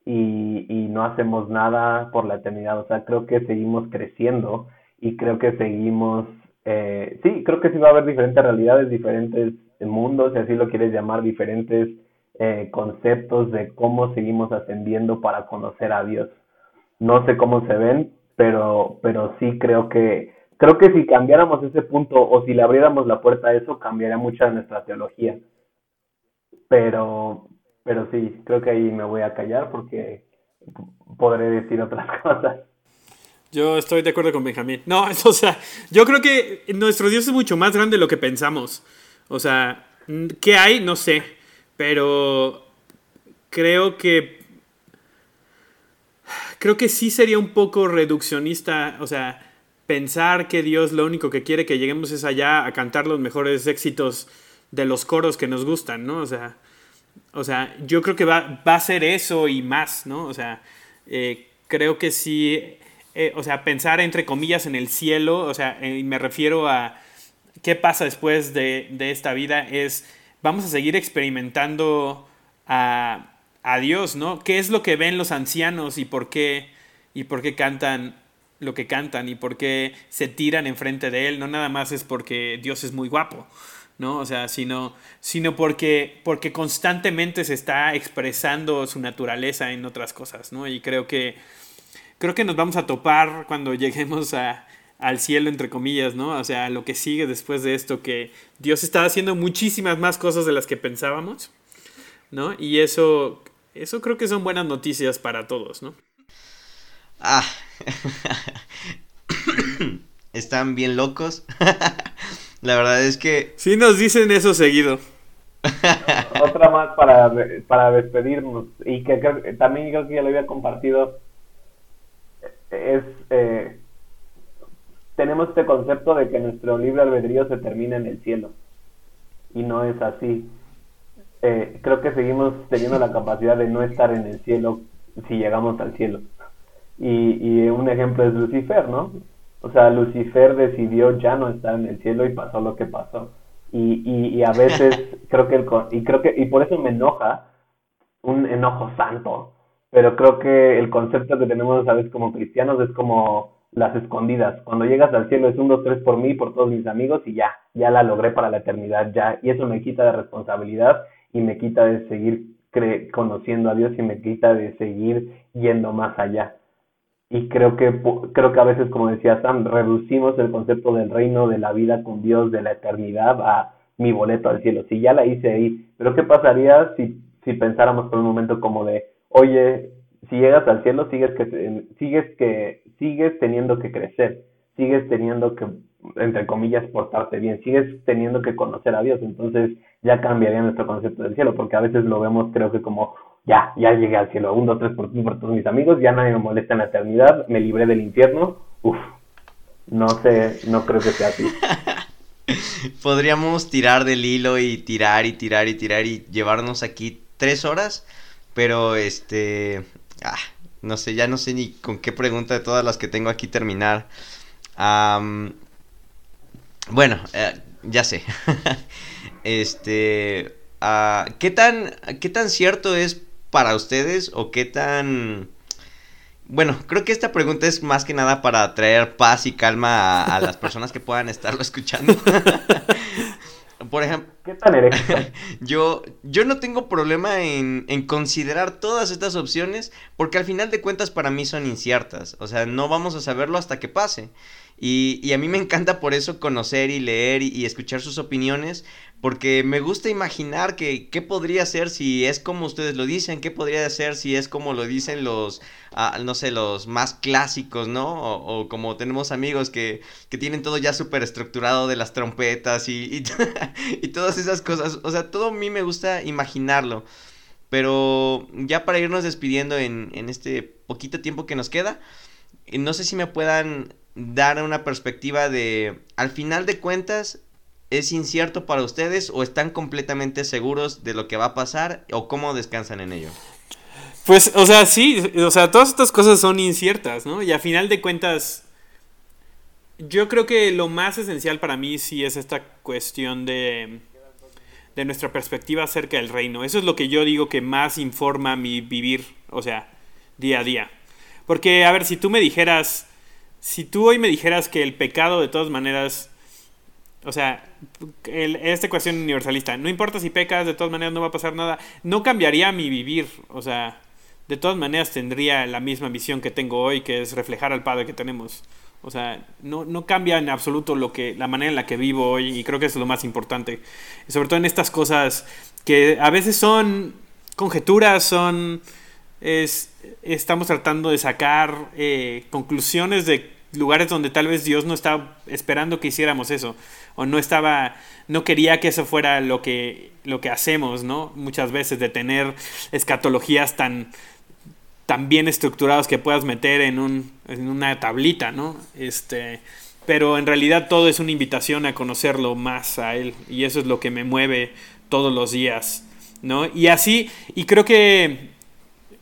y, y no hacemos nada por la eternidad. O sea, creo que seguimos creciendo y creo que seguimos, eh, sí, creo que sí va a haber diferentes realidades, diferentes mundos, si así lo quieres llamar, diferentes eh, conceptos de cómo seguimos ascendiendo para conocer a Dios. No sé cómo se ven, pero, pero sí creo que, creo que si cambiáramos ese punto o si le abriéramos la puerta a eso, cambiaría mucha de nuestra teología. Pero, pero sí, creo que ahí me voy a callar porque podré decir otras cosas. Yo estoy de acuerdo con Benjamín. No, o sea, yo creo que nuestro Dios es mucho más grande de lo que pensamos. O sea, ¿qué hay? No sé pero creo que creo que sí sería un poco reduccionista, o sea, pensar que Dios lo único que quiere que lleguemos es allá a cantar los mejores éxitos de los coros que nos gustan, ¿no? O sea, o sea yo creo que va, va a ser eso y más, ¿no? O sea, eh, creo que sí, eh, o sea, pensar entre comillas en el cielo, o sea, y me refiero a qué pasa después de, de esta vida, es vamos a seguir experimentando a, Dios, ¿no? ¿Qué es lo que ven los ancianos y por qué, y por qué cantan lo que cantan y por qué se tiran enfrente de él? No nada más es porque Dios es muy guapo, ¿no? O sea, sino, sino porque, porque constantemente se está expresando su naturaleza en otras cosas, ¿no? Y creo que, creo que nos vamos a topar cuando lleguemos a, al cielo, entre comillas, ¿no? O sea, lo que sigue después de esto, que Dios está haciendo muchísimas más cosas de las que pensábamos, ¿no? Y eso, eso creo que son buenas noticias para todos, ¿no? Ah, están bien locos. La verdad es que... Sí nos dicen eso seguido. Otra más para, para despedirnos y que también creo que ya lo había compartido es... Eh, tenemos este concepto de que nuestro libre albedrío se termina en el cielo. Y no es así. Eh, creo que seguimos teniendo la capacidad de no estar en el cielo si llegamos al cielo. Y, y un ejemplo es Lucifer, ¿no? O sea, Lucifer decidió ya no estar en el cielo y pasó lo que pasó. Y, y, y a veces creo que el, y creo que y por eso me enoja un enojo santo, pero creo que el concepto que tenemos, ¿sabes? Como cristianos es como las escondidas. Cuando llegas al cielo es un, dos, tres por mí, por todos mis amigos y ya, ya la logré para la eternidad, ya. Y eso me quita de responsabilidad y me quita de seguir conociendo a Dios y me quita de seguir yendo más allá. Y creo que, creo que a veces, como decía Sam, reducimos el concepto del reino, de la vida con Dios, de la eternidad a mi boleto al cielo. Si ya la hice ahí, pero ¿qué pasaría si, si pensáramos por un momento como de, oye, si llegas al cielo sigues que sigues que sigues teniendo que crecer, sigues teniendo que entre comillas portarte bien, sigues teniendo que conocer a Dios, entonces ya cambiaría nuestro concepto del cielo, porque a veces lo vemos creo que como ya, ya llegué al cielo, un, dos, tres por, todos mis amigos, ya nadie me molesta en la eternidad, me libré del infierno, uff, no sé, no creo que sea así. Podríamos tirar del hilo y tirar y tirar y tirar y llevarnos aquí tres horas, pero este, Ah, no sé, ya no sé ni con qué pregunta de todas las que tengo aquí terminar. bueno, eh, ya sé. este, uh, ¿qué tan, qué tan cierto es para ustedes o qué tan bueno, creo que esta pregunta es más que nada para traer paz y calma a las personas que puedan estarlo escuchando. Por ejemplo, ¿qué eres? yo, yo no tengo problema en, en, considerar todas estas opciones porque al final de cuentas para mí son inciertas. O sea, no vamos a saberlo hasta que pase. Y, y a mí me encanta por eso conocer y leer y, y escuchar sus opiniones porque me gusta imaginar que qué podría ser si es como ustedes lo dicen, qué podría ser si es como lo dicen los, ah, no sé, los más clásicos, ¿no? O, como tenemos amigos que, que, tienen todo ya súper estructurado de las trompetas y, y, todas esas cosas. O sea, todo a mí me gusta imaginarlo. Pero ya para irnos despidiendo en, en este poquito tiempo que nos queda, no sé si me puedan dar una perspectiva de, al final de cuentas, es incierto para ustedes o están completamente seguros de lo que va a pasar o cómo descansan en ello? Pues, o sea, sí, o sea, todas estas cosas son inciertas, ¿no? Y a final de cuentas, yo creo que lo más esencial para mí sí es esta cuestión de, de nuestra perspectiva acerca del reino. Eso es lo que yo digo que más informa mi vivir, o sea, día a día. Porque, a ver, si tú me dijeras, si tú hoy me dijeras que el pecado de todas maneras o sea, esta cuestión universalista, no importa si pecas, de todas maneras no va a pasar nada, no cambiaría mi vivir, o sea, de todas maneras tendría la misma visión que tengo hoy, que es reflejar al Padre que tenemos. O sea, no, no cambia en absoluto lo que, la manera en la que vivo hoy y creo que es lo más importante. Sobre todo en estas cosas que a veces son conjeturas, son... Es, estamos tratando de sacar eh, conclusiones de lugares donde tal vez Dios no estaba esperando que hiciéramos eso o no estaba no quería que eso fuera lo que lo que hacemos, ¿no? Muchas veces de tener escatologías tan tan bien estructuradas que puedas meter en un en una tablita, ¿no? Este, pero en realidad todo es una invitación a conocerlo más a él y eso es lo que me mueve todos los días, ¿no? Y así y creo que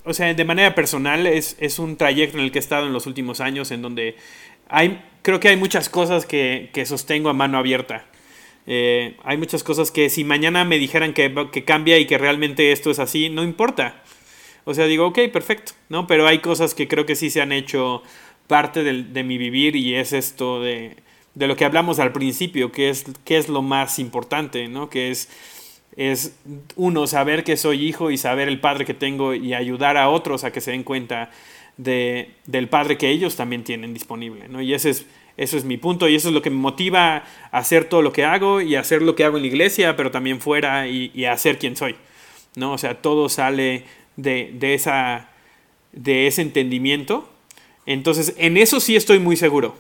o sea, de manera personal es, es, un trayecto en el que he estado en los últimos años en donde hay, creo que hay muchas cosas que, que sostengo a mano abierta. Eh, hay muchas cosas que si mañana me dijeran que, que, cambia y que realmente esto es así, no importa. O sea, digo, ok, perfecto, ¿no? Pero hay cosas que creo que sí se han hecho parte de, de mi vivir y es esto de, de, lo que hablamos al principio, que es, que es lo más importante, ¿no? Que es es uno, saber que soy hijo y saber el padre que tengo y ayudar a otros a que se den cuenta de, del padre que ellos también tienen disponible. ¿no? Y ese es, eso es mi punto y eso es lo que me motiva a hacer todo lo que hago y hacer lo que hago en la iglesia, pero también fuera y, a ser quien soy. ¿no? O sea, todo sale de, de, esa, de ese entendimiento. Entonces, en eso sí estoy muy seguro.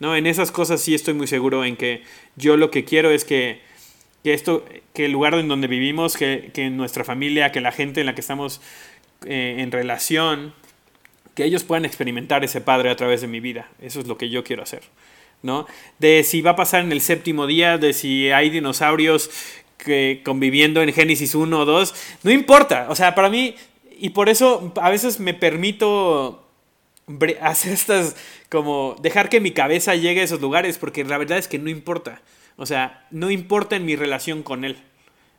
¿no? En esas cosas sí estoy muy seguro en que yo lo que quiero es que que esto, que el lugar en donde vivimos, que, que nuestra familia, que la gente en la que estamos eh, en relación, que ellos puedan experimentar ese Padre a través de mi vida. Eso es lo que yo quiero hacer. ¿no? De si va a pasar en el séptimo día, de si hay dinosaurios que conviviendo en Génesis 1 o 2, no importa. O sea, para mí, y por eso a veces me permito hacer estas, como dejar que mi cabeza llegue a esos lugares, porque la verdad es que no importa. O sea, no importa en mi relación con Él.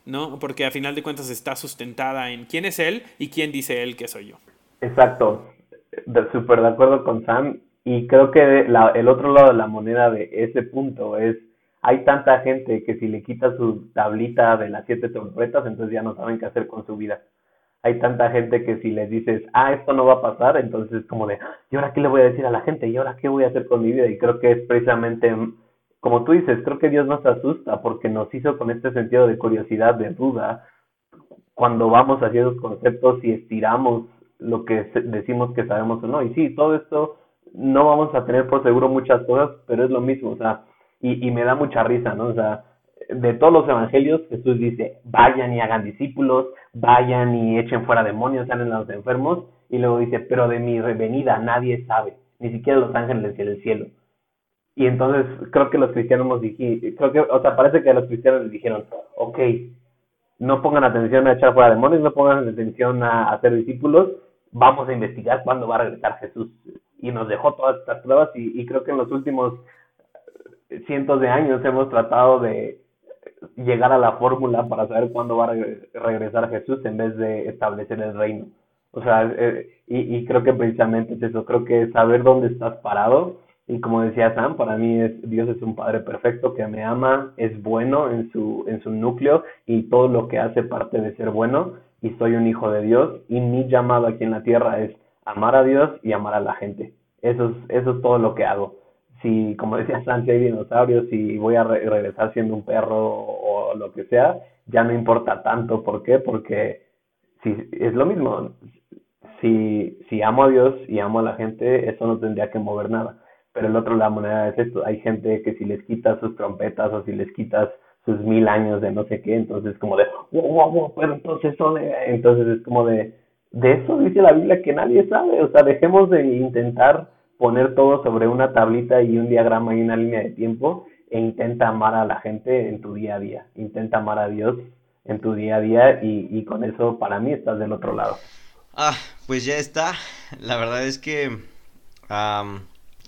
¿no? Porque a final de cuentas está sustentada en quién es él y quién dice él que soy yo. Exacto, súper de acuerdo con Sam y creo que el otro lado de la moneda de ese punto es hay tanta gente que si le quitas su tablita de las siete trompetas, entonces ya no saben qué hacer con su vida. Hay tanta gente que si les dices, ah, esto no va a pasar, entonces es como de, ¿y ahora qué le voy a decir a la gente? ¿Y ahora qué voy a hacer con mi vida? Y creo que es precisamente, como tú dices, creo que Dios nos asusta porque nos hizo con este sentido de curiosidad, de duda, cuando vamos hacia esos conceptos y estiramos lo que decimos que sabemos o no. Y sí, todo esto no vamos a tener por seguro muchas cosas, pero es lo mismo, o sea, y, y me da mucha risa, ¿no? O sea, de todos los evangelios, Jesús dice, vayan y hagan discípulos, vayan y echen fuera demonios, salen a los enfermos, y luego dice, pero de mi revenida nadie sabe, ni siquiera los ángeles del cielo. Y entonces creo que los cristianos nos dijeron, creo que, o sea, parece que los cristianos les dijeron, ok, no pongan atención a echar fuera demonios, no pongan atención a hacer discípulos, vamos a investigar cuándo va a regresar Jesús. Y nos dejó todas estas pruebas y, creo que en los últimos cientos de años hemos tratado de llegar a la fórmula para saber cuándo va a regresar Jesús en vez de establecer el reino. O sea, eh, y, y, creo que precisamente es eso, creo que saber dónde estás parado, y como decía Sam, para mí es, Dios es un Padre perfecto que me ama, es bueno en su, en su núcleo y todo lo que hace parte de ser bueno, y soy un hijo de Dios, y mi llamado aquí en la tierra es amar a Dios y amar a la gente. Eso es, eso es todo lo que hago si, como decía Sánchez, hay dinosaurios, si voy a regresar siendo un perro o, lo que sea, ya no importa tanto. ¿Por qué? Porque si, es lo mismo. Si, si amo a Dios y amo a la gente, eso no tendría que mover nada. Pero el otro, la moneda es esto. Hay gente que si les quitas sus trompetas o si les quitas sus mil años de no sé qué, entonces como de, wow, wow, pero entonces de, entonces es como de, de eso dice la Biblia que nadie sabe, o sea, dejemos de intentar poner todo sobre una tablita y un diagrama y una línea de tiempo e intenta amar a la gente en tu día a día. Intenta amar a Dios en tu día a día y, con eso para mí estás del otro lado. Ah, pues ya está. La verdad es que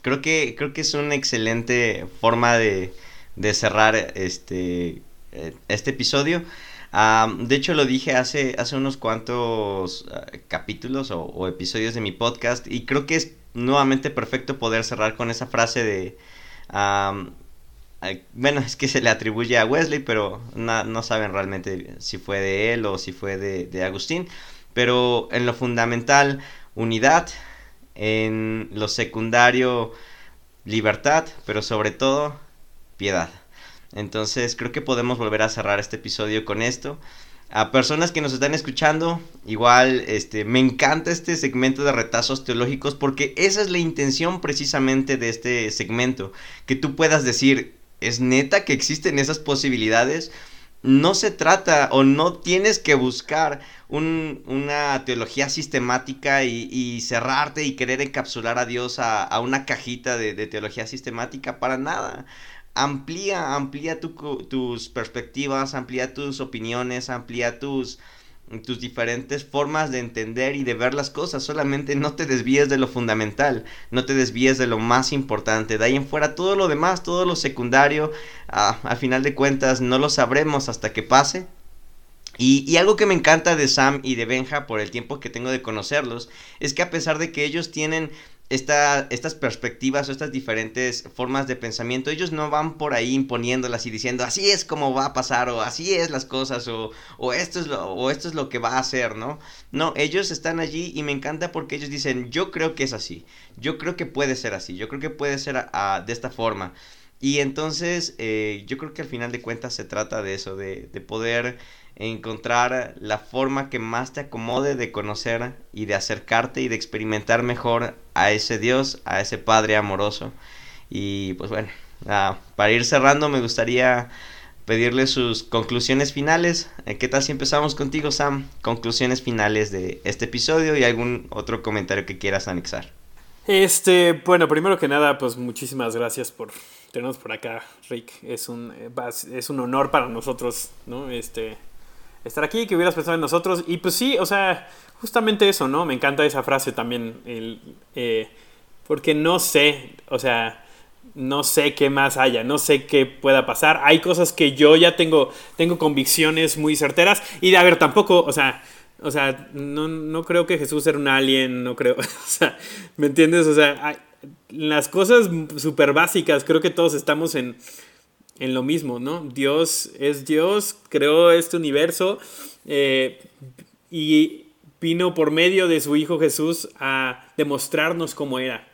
creo que creo que es una excelente forma de, de cerrar este eh, este episodio. de hecho, lo dije hace, hace unos cuantos ah, capítulos o, episodios de mi podcast y creo que es nuevamente perfecto poder cerrar con esa frase de... bueno, es que se le atribuye a Wesley, pero no saben realmente si fue de él o si fue de Agustín. Pero en lo fundamental, unidad. En lo secundario, libertad. Pero sobre todo, piedad. Entonces creo que podemos volver a cerrar este episodio con esto a personas que nos están escuchando, igual este me encanta este segmento de retazos teológicos porque esa es la intención precisamente de este segmento, que tú puedas decir, ¿es neta que existen esas posibilidades? No se trata o no tienes que buscar una teología sistemática y, cerrarte y querer encapsular a Dios a, una cajita de teología sistemática para nada. Amplía, amplía tus perspectivas, amplía tus opiniones, amplía tus, tus diferentes formas de entender y de ver las cosas. Solamente no te desvíes de lo fundamental, no te desvíes de lo más importante. De ahí en fuera todo lo demás, todo lo secundario, ah, al final de cuentas no lo sabremos hasta que pase. Y, y, algo que me encanta de Sam y de Benja por el tiempo que tengo de conocerlos es que a pesar de que ellos tienen estas perspectivas o estas diferentes formas de pensamiento, ellos no van por ahí imponiéndolas y diciendo así es como va a pasar o así es las cosas o, o, esto, es lo, o esto es lo que va a hacer, ¿no? No, ellos están allí y me encanta porque ellos dicen yo creo que es así, yo creo que puede ser así, yo creo que puede ser de esta forma. Y entonces eh, yo creo que al final de cuentas se trata de eso, de, de poder encontrar la forma que más te acomode de conocer y de acercarte y de experimentar mejor a ese Dios, a ese Padre amoroso. Y pues bueno, para ir cerrando me gustaría pedirle sus conclusiones finales. Eh, ¿Qué tal si empezamos contigo, Sam? Conclusiones finales de este episodio y algún otro comentario que quieras anexar. Este, bueno, primero que nada, pues muchísimas gracias por tenernos por acá, Rick. Es un, eh, es un honor para nosotros, ¿no? Este, estar aquí, que hubieras pensado en nosotros. Y pues sí, o sea, justamente eso, ¿no? Me encanta esa frase también, el, eh, porque no sé, o sea, no sé qué más haya, no sé qué pueda pasar. Hay cosas que yo ya tengo, tengo convicciones muy certeras. Y a ver, tampoco, o sea, o sea, no, no creo que Jesús era un alien, no creo. O sea, ¿me entiendes? O sea, las cosas súper básicas, creo que todos estamos en, en, lo mismo, ¿no? Dios es Dios, creó este universo eh, y vino por medio de su Hijo Jesús a demostrarnos cómo era.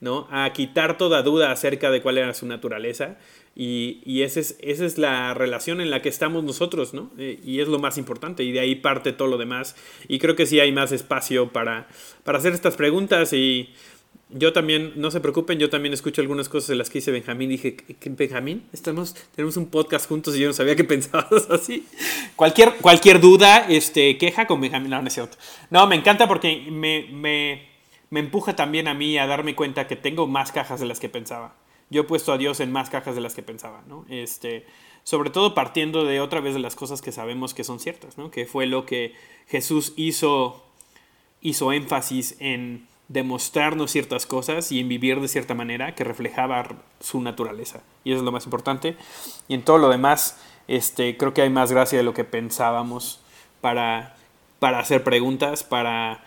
¿no? A quitar toda duda acerca de cuál era su naturaleza. Y, y esa, es, esa es la relación en la que estamos nosotros, ¿no? Eh, y es lo más importante, y de ahí parte todo lo demás. Y creo que sí hay más espacio para, para hacer estas preguntas y yo también, no se preocupen, yo también escucho algunas cosas de las que dice Benjamín. Dije, Benjamín, estamos, tenemos un podcast juntos y yo no sabía que pensabas así. Cualquier, cualquier duda, este, queja con Benjamín. No, no No, me encanta porque me, me me empuja también a mí a darme cuenta que tengo más cajas de las que pensaba. Yo he puesto a Dios en más cajas de las que pensaba, ¿no? Este, sobre todo partiendo de otra vez de las cosas que sabemos que son ciertas, ¿no? Que fue lo que Jesús hizo, hizo énfasis en demostrarnos ciertas cosas y en vivir de cierta manera que reflejaba su naturaleza. Y eso es lo más importante. Y en todo lo demás, este, creo que hay más gracia de lo que pensábamos para, para hacer preguntas, para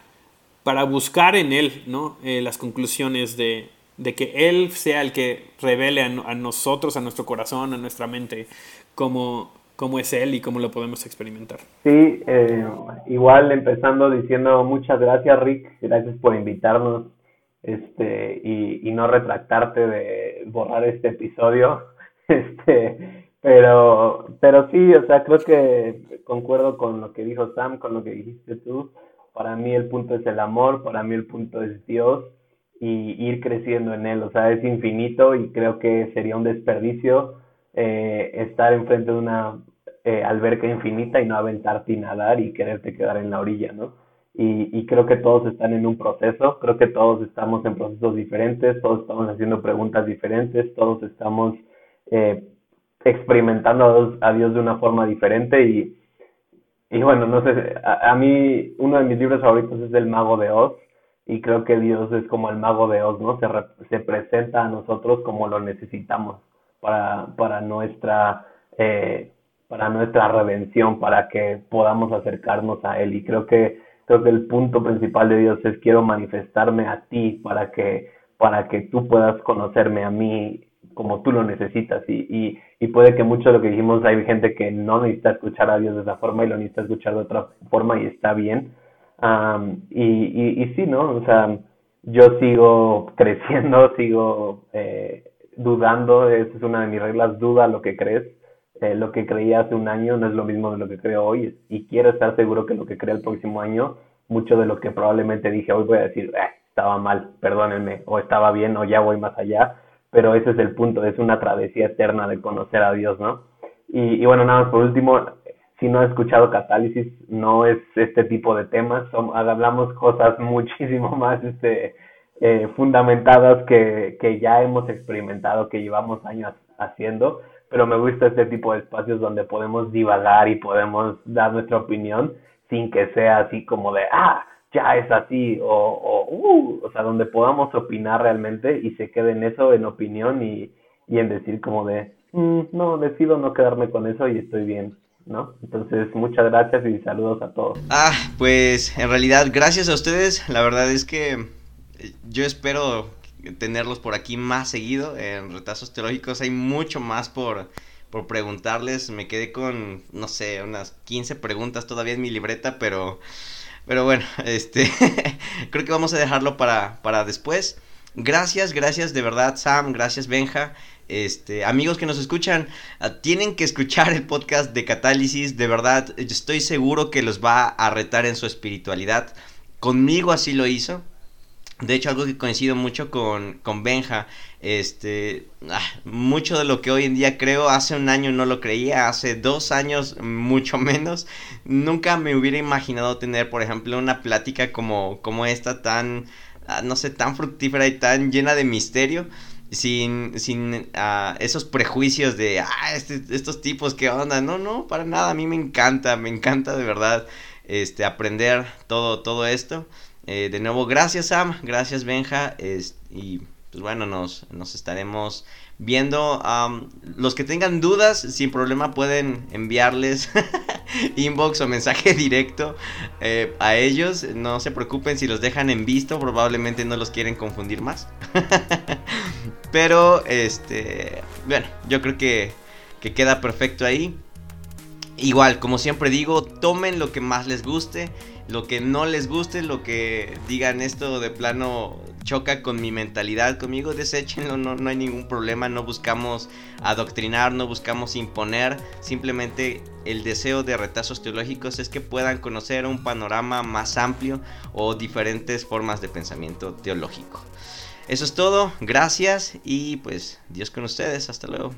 para buscar en Él ¿no? Eh, las conclusiones de, que Él sea el que revele a, nosotros, a nuestro corazón, a nuestra mente, cómo, cómo, es Él y cómo lo podemos experimentar. Sí, eh, igual empezando diciendo muchas gracias Rick, gracias por invitarnos este y, no retractarte de borrar este episodio. Este, pero, pero sí, o sea, creo que concuerdo con lo que dijo Sam, con lo que dijiste tú. Para mí el punto es el amor, para mí el punto es Dios y ir creciendo en Él. O sea, es infinito y creo que sería un desperdicio eh, estar enfrente de una eh, alberca infinita y no aventarte y nadar y quererte quedar en la orilla, ¿no? Y, y creo que todos están en un proceso, creo que todos estamos en procesos diferentes, todos estamos haciendo preguntas diferentes, todos estamos eh, experimentando a Dios de una forma diferente y, y bueno, no sé, a, mí uno de mis libros favoritos es El Mago de Oz y creo que Dios es como el Mago de Oz, ¿no? Se, se presenta a nosotros como lo necesitamos para, para nuestra... Eh, para nuestra redención, para que podamos acercarnos a Él. Y creo que, creo que el punto principal de Dios es quiero manifestarme a ti para que, para que tú puedas conocerme a mí como tú lo necesitas y, y, y, puede que mucho de lo que dijimos hay gente que no necesita escuchar a Dios de esa forma y lo necesita escuchar de otra forma y está bien. y, y, y sí, ¿no? O sea, yo sigo creciendo, sigo eh, dudando, esa es una de mis reglas, duda lo que crees. Eh, lo que creía hace un año no es lo mismo de lo que creo hoy y quiero estar seguro que lo que creo el próximo año, mucho de lo que probablemente dije hoy voy a decir, eh, estaba mal, perdónenme, o estaba bien, o ya voy más allá pero ese es el punto, es una travesía eterna de conocer a Dios, ¿no? Y, y bueno, nada más por último, si no has escuchado Catálisis, no es este tipo de temas, hablamos cosas muchísimo más este, eh, fundamentadas que, que ya hemos experimentado, que llevamos años haciendo, pero me gusta este tipo de espacios donde podemos divagar y podemos dar nuestra opinión sin que sea así como de, ah, ya es así, o, o, uh, o sea, donde podamos opinar realmente y se quede en eso, en opinión y, y en decir como de, mm, no, decido no quedarme con eso y estoy bien. ¿No? Entonces, muchas gracias y saludos a todos. Ah, pues en realidad, gracias a ustedes. La verdad es que eh, yo espero tenerlos por aquí más seguido en retazos teológicos. Hay mucho más por, por preguntarles. Me quedé con, no sé, unas 15 preguntas todavía en mi libreta, pero pero bueno, este creo que vamos a dejarlo para, para después. Gracias, gracias de verdad, Sam, gracias, Benja. Este, amigos que nos escuchan, ah, tienen que escuchar el podcast de Catálisis, de verdad, estoy seguro que los va a retar en su espiritualidad. Conmigo así lo hizo. De hecho, algo que coincido mucho con, con Benja, este, ah, mucho de lo que hoy en día creo, hace un año no lo creía, hace dos años mucho menos. Nunca me hubiera imaginado tener, por ejemplo, una plática como, como esta tan, ah, no sé, tan fructífera y tan llena de misterio. Sin, sin ah, esos prejuicios de, ah, este, estos tipos, ¿qué onda? No, no, para nada, a mí me encanta, me encanta de verdad este, aprender todo, todo esto. Eh, de nuevo, gracias Sam, gracias Benja, y pues bueno, nos, nos estaremos viendo. los que tengan dudas, sin problema pueden enviarles inbox o mensaje directo eh, a ellos. No se preocupen si los dejan en visto, probablemente no los quieren confundir más. Pero, este, bueno, yo creo que, que queda perfecto ahí. Igual, como siempre digo, tomen lo que más les guste, lo que no les guste, lo que digan esto de plano choca con mi mentalidad, conmigo, deséchenlo, no, no hay ningún problema, no buscamos adoctrinar, no buscamos imponer, simplemente el deseo de retazos teológicos es que puedan conocer un panorama más amplio o diferentes formas de pensamiento teológico. Eso es todo, gracias y pues Dios con ustedes, hasta luego.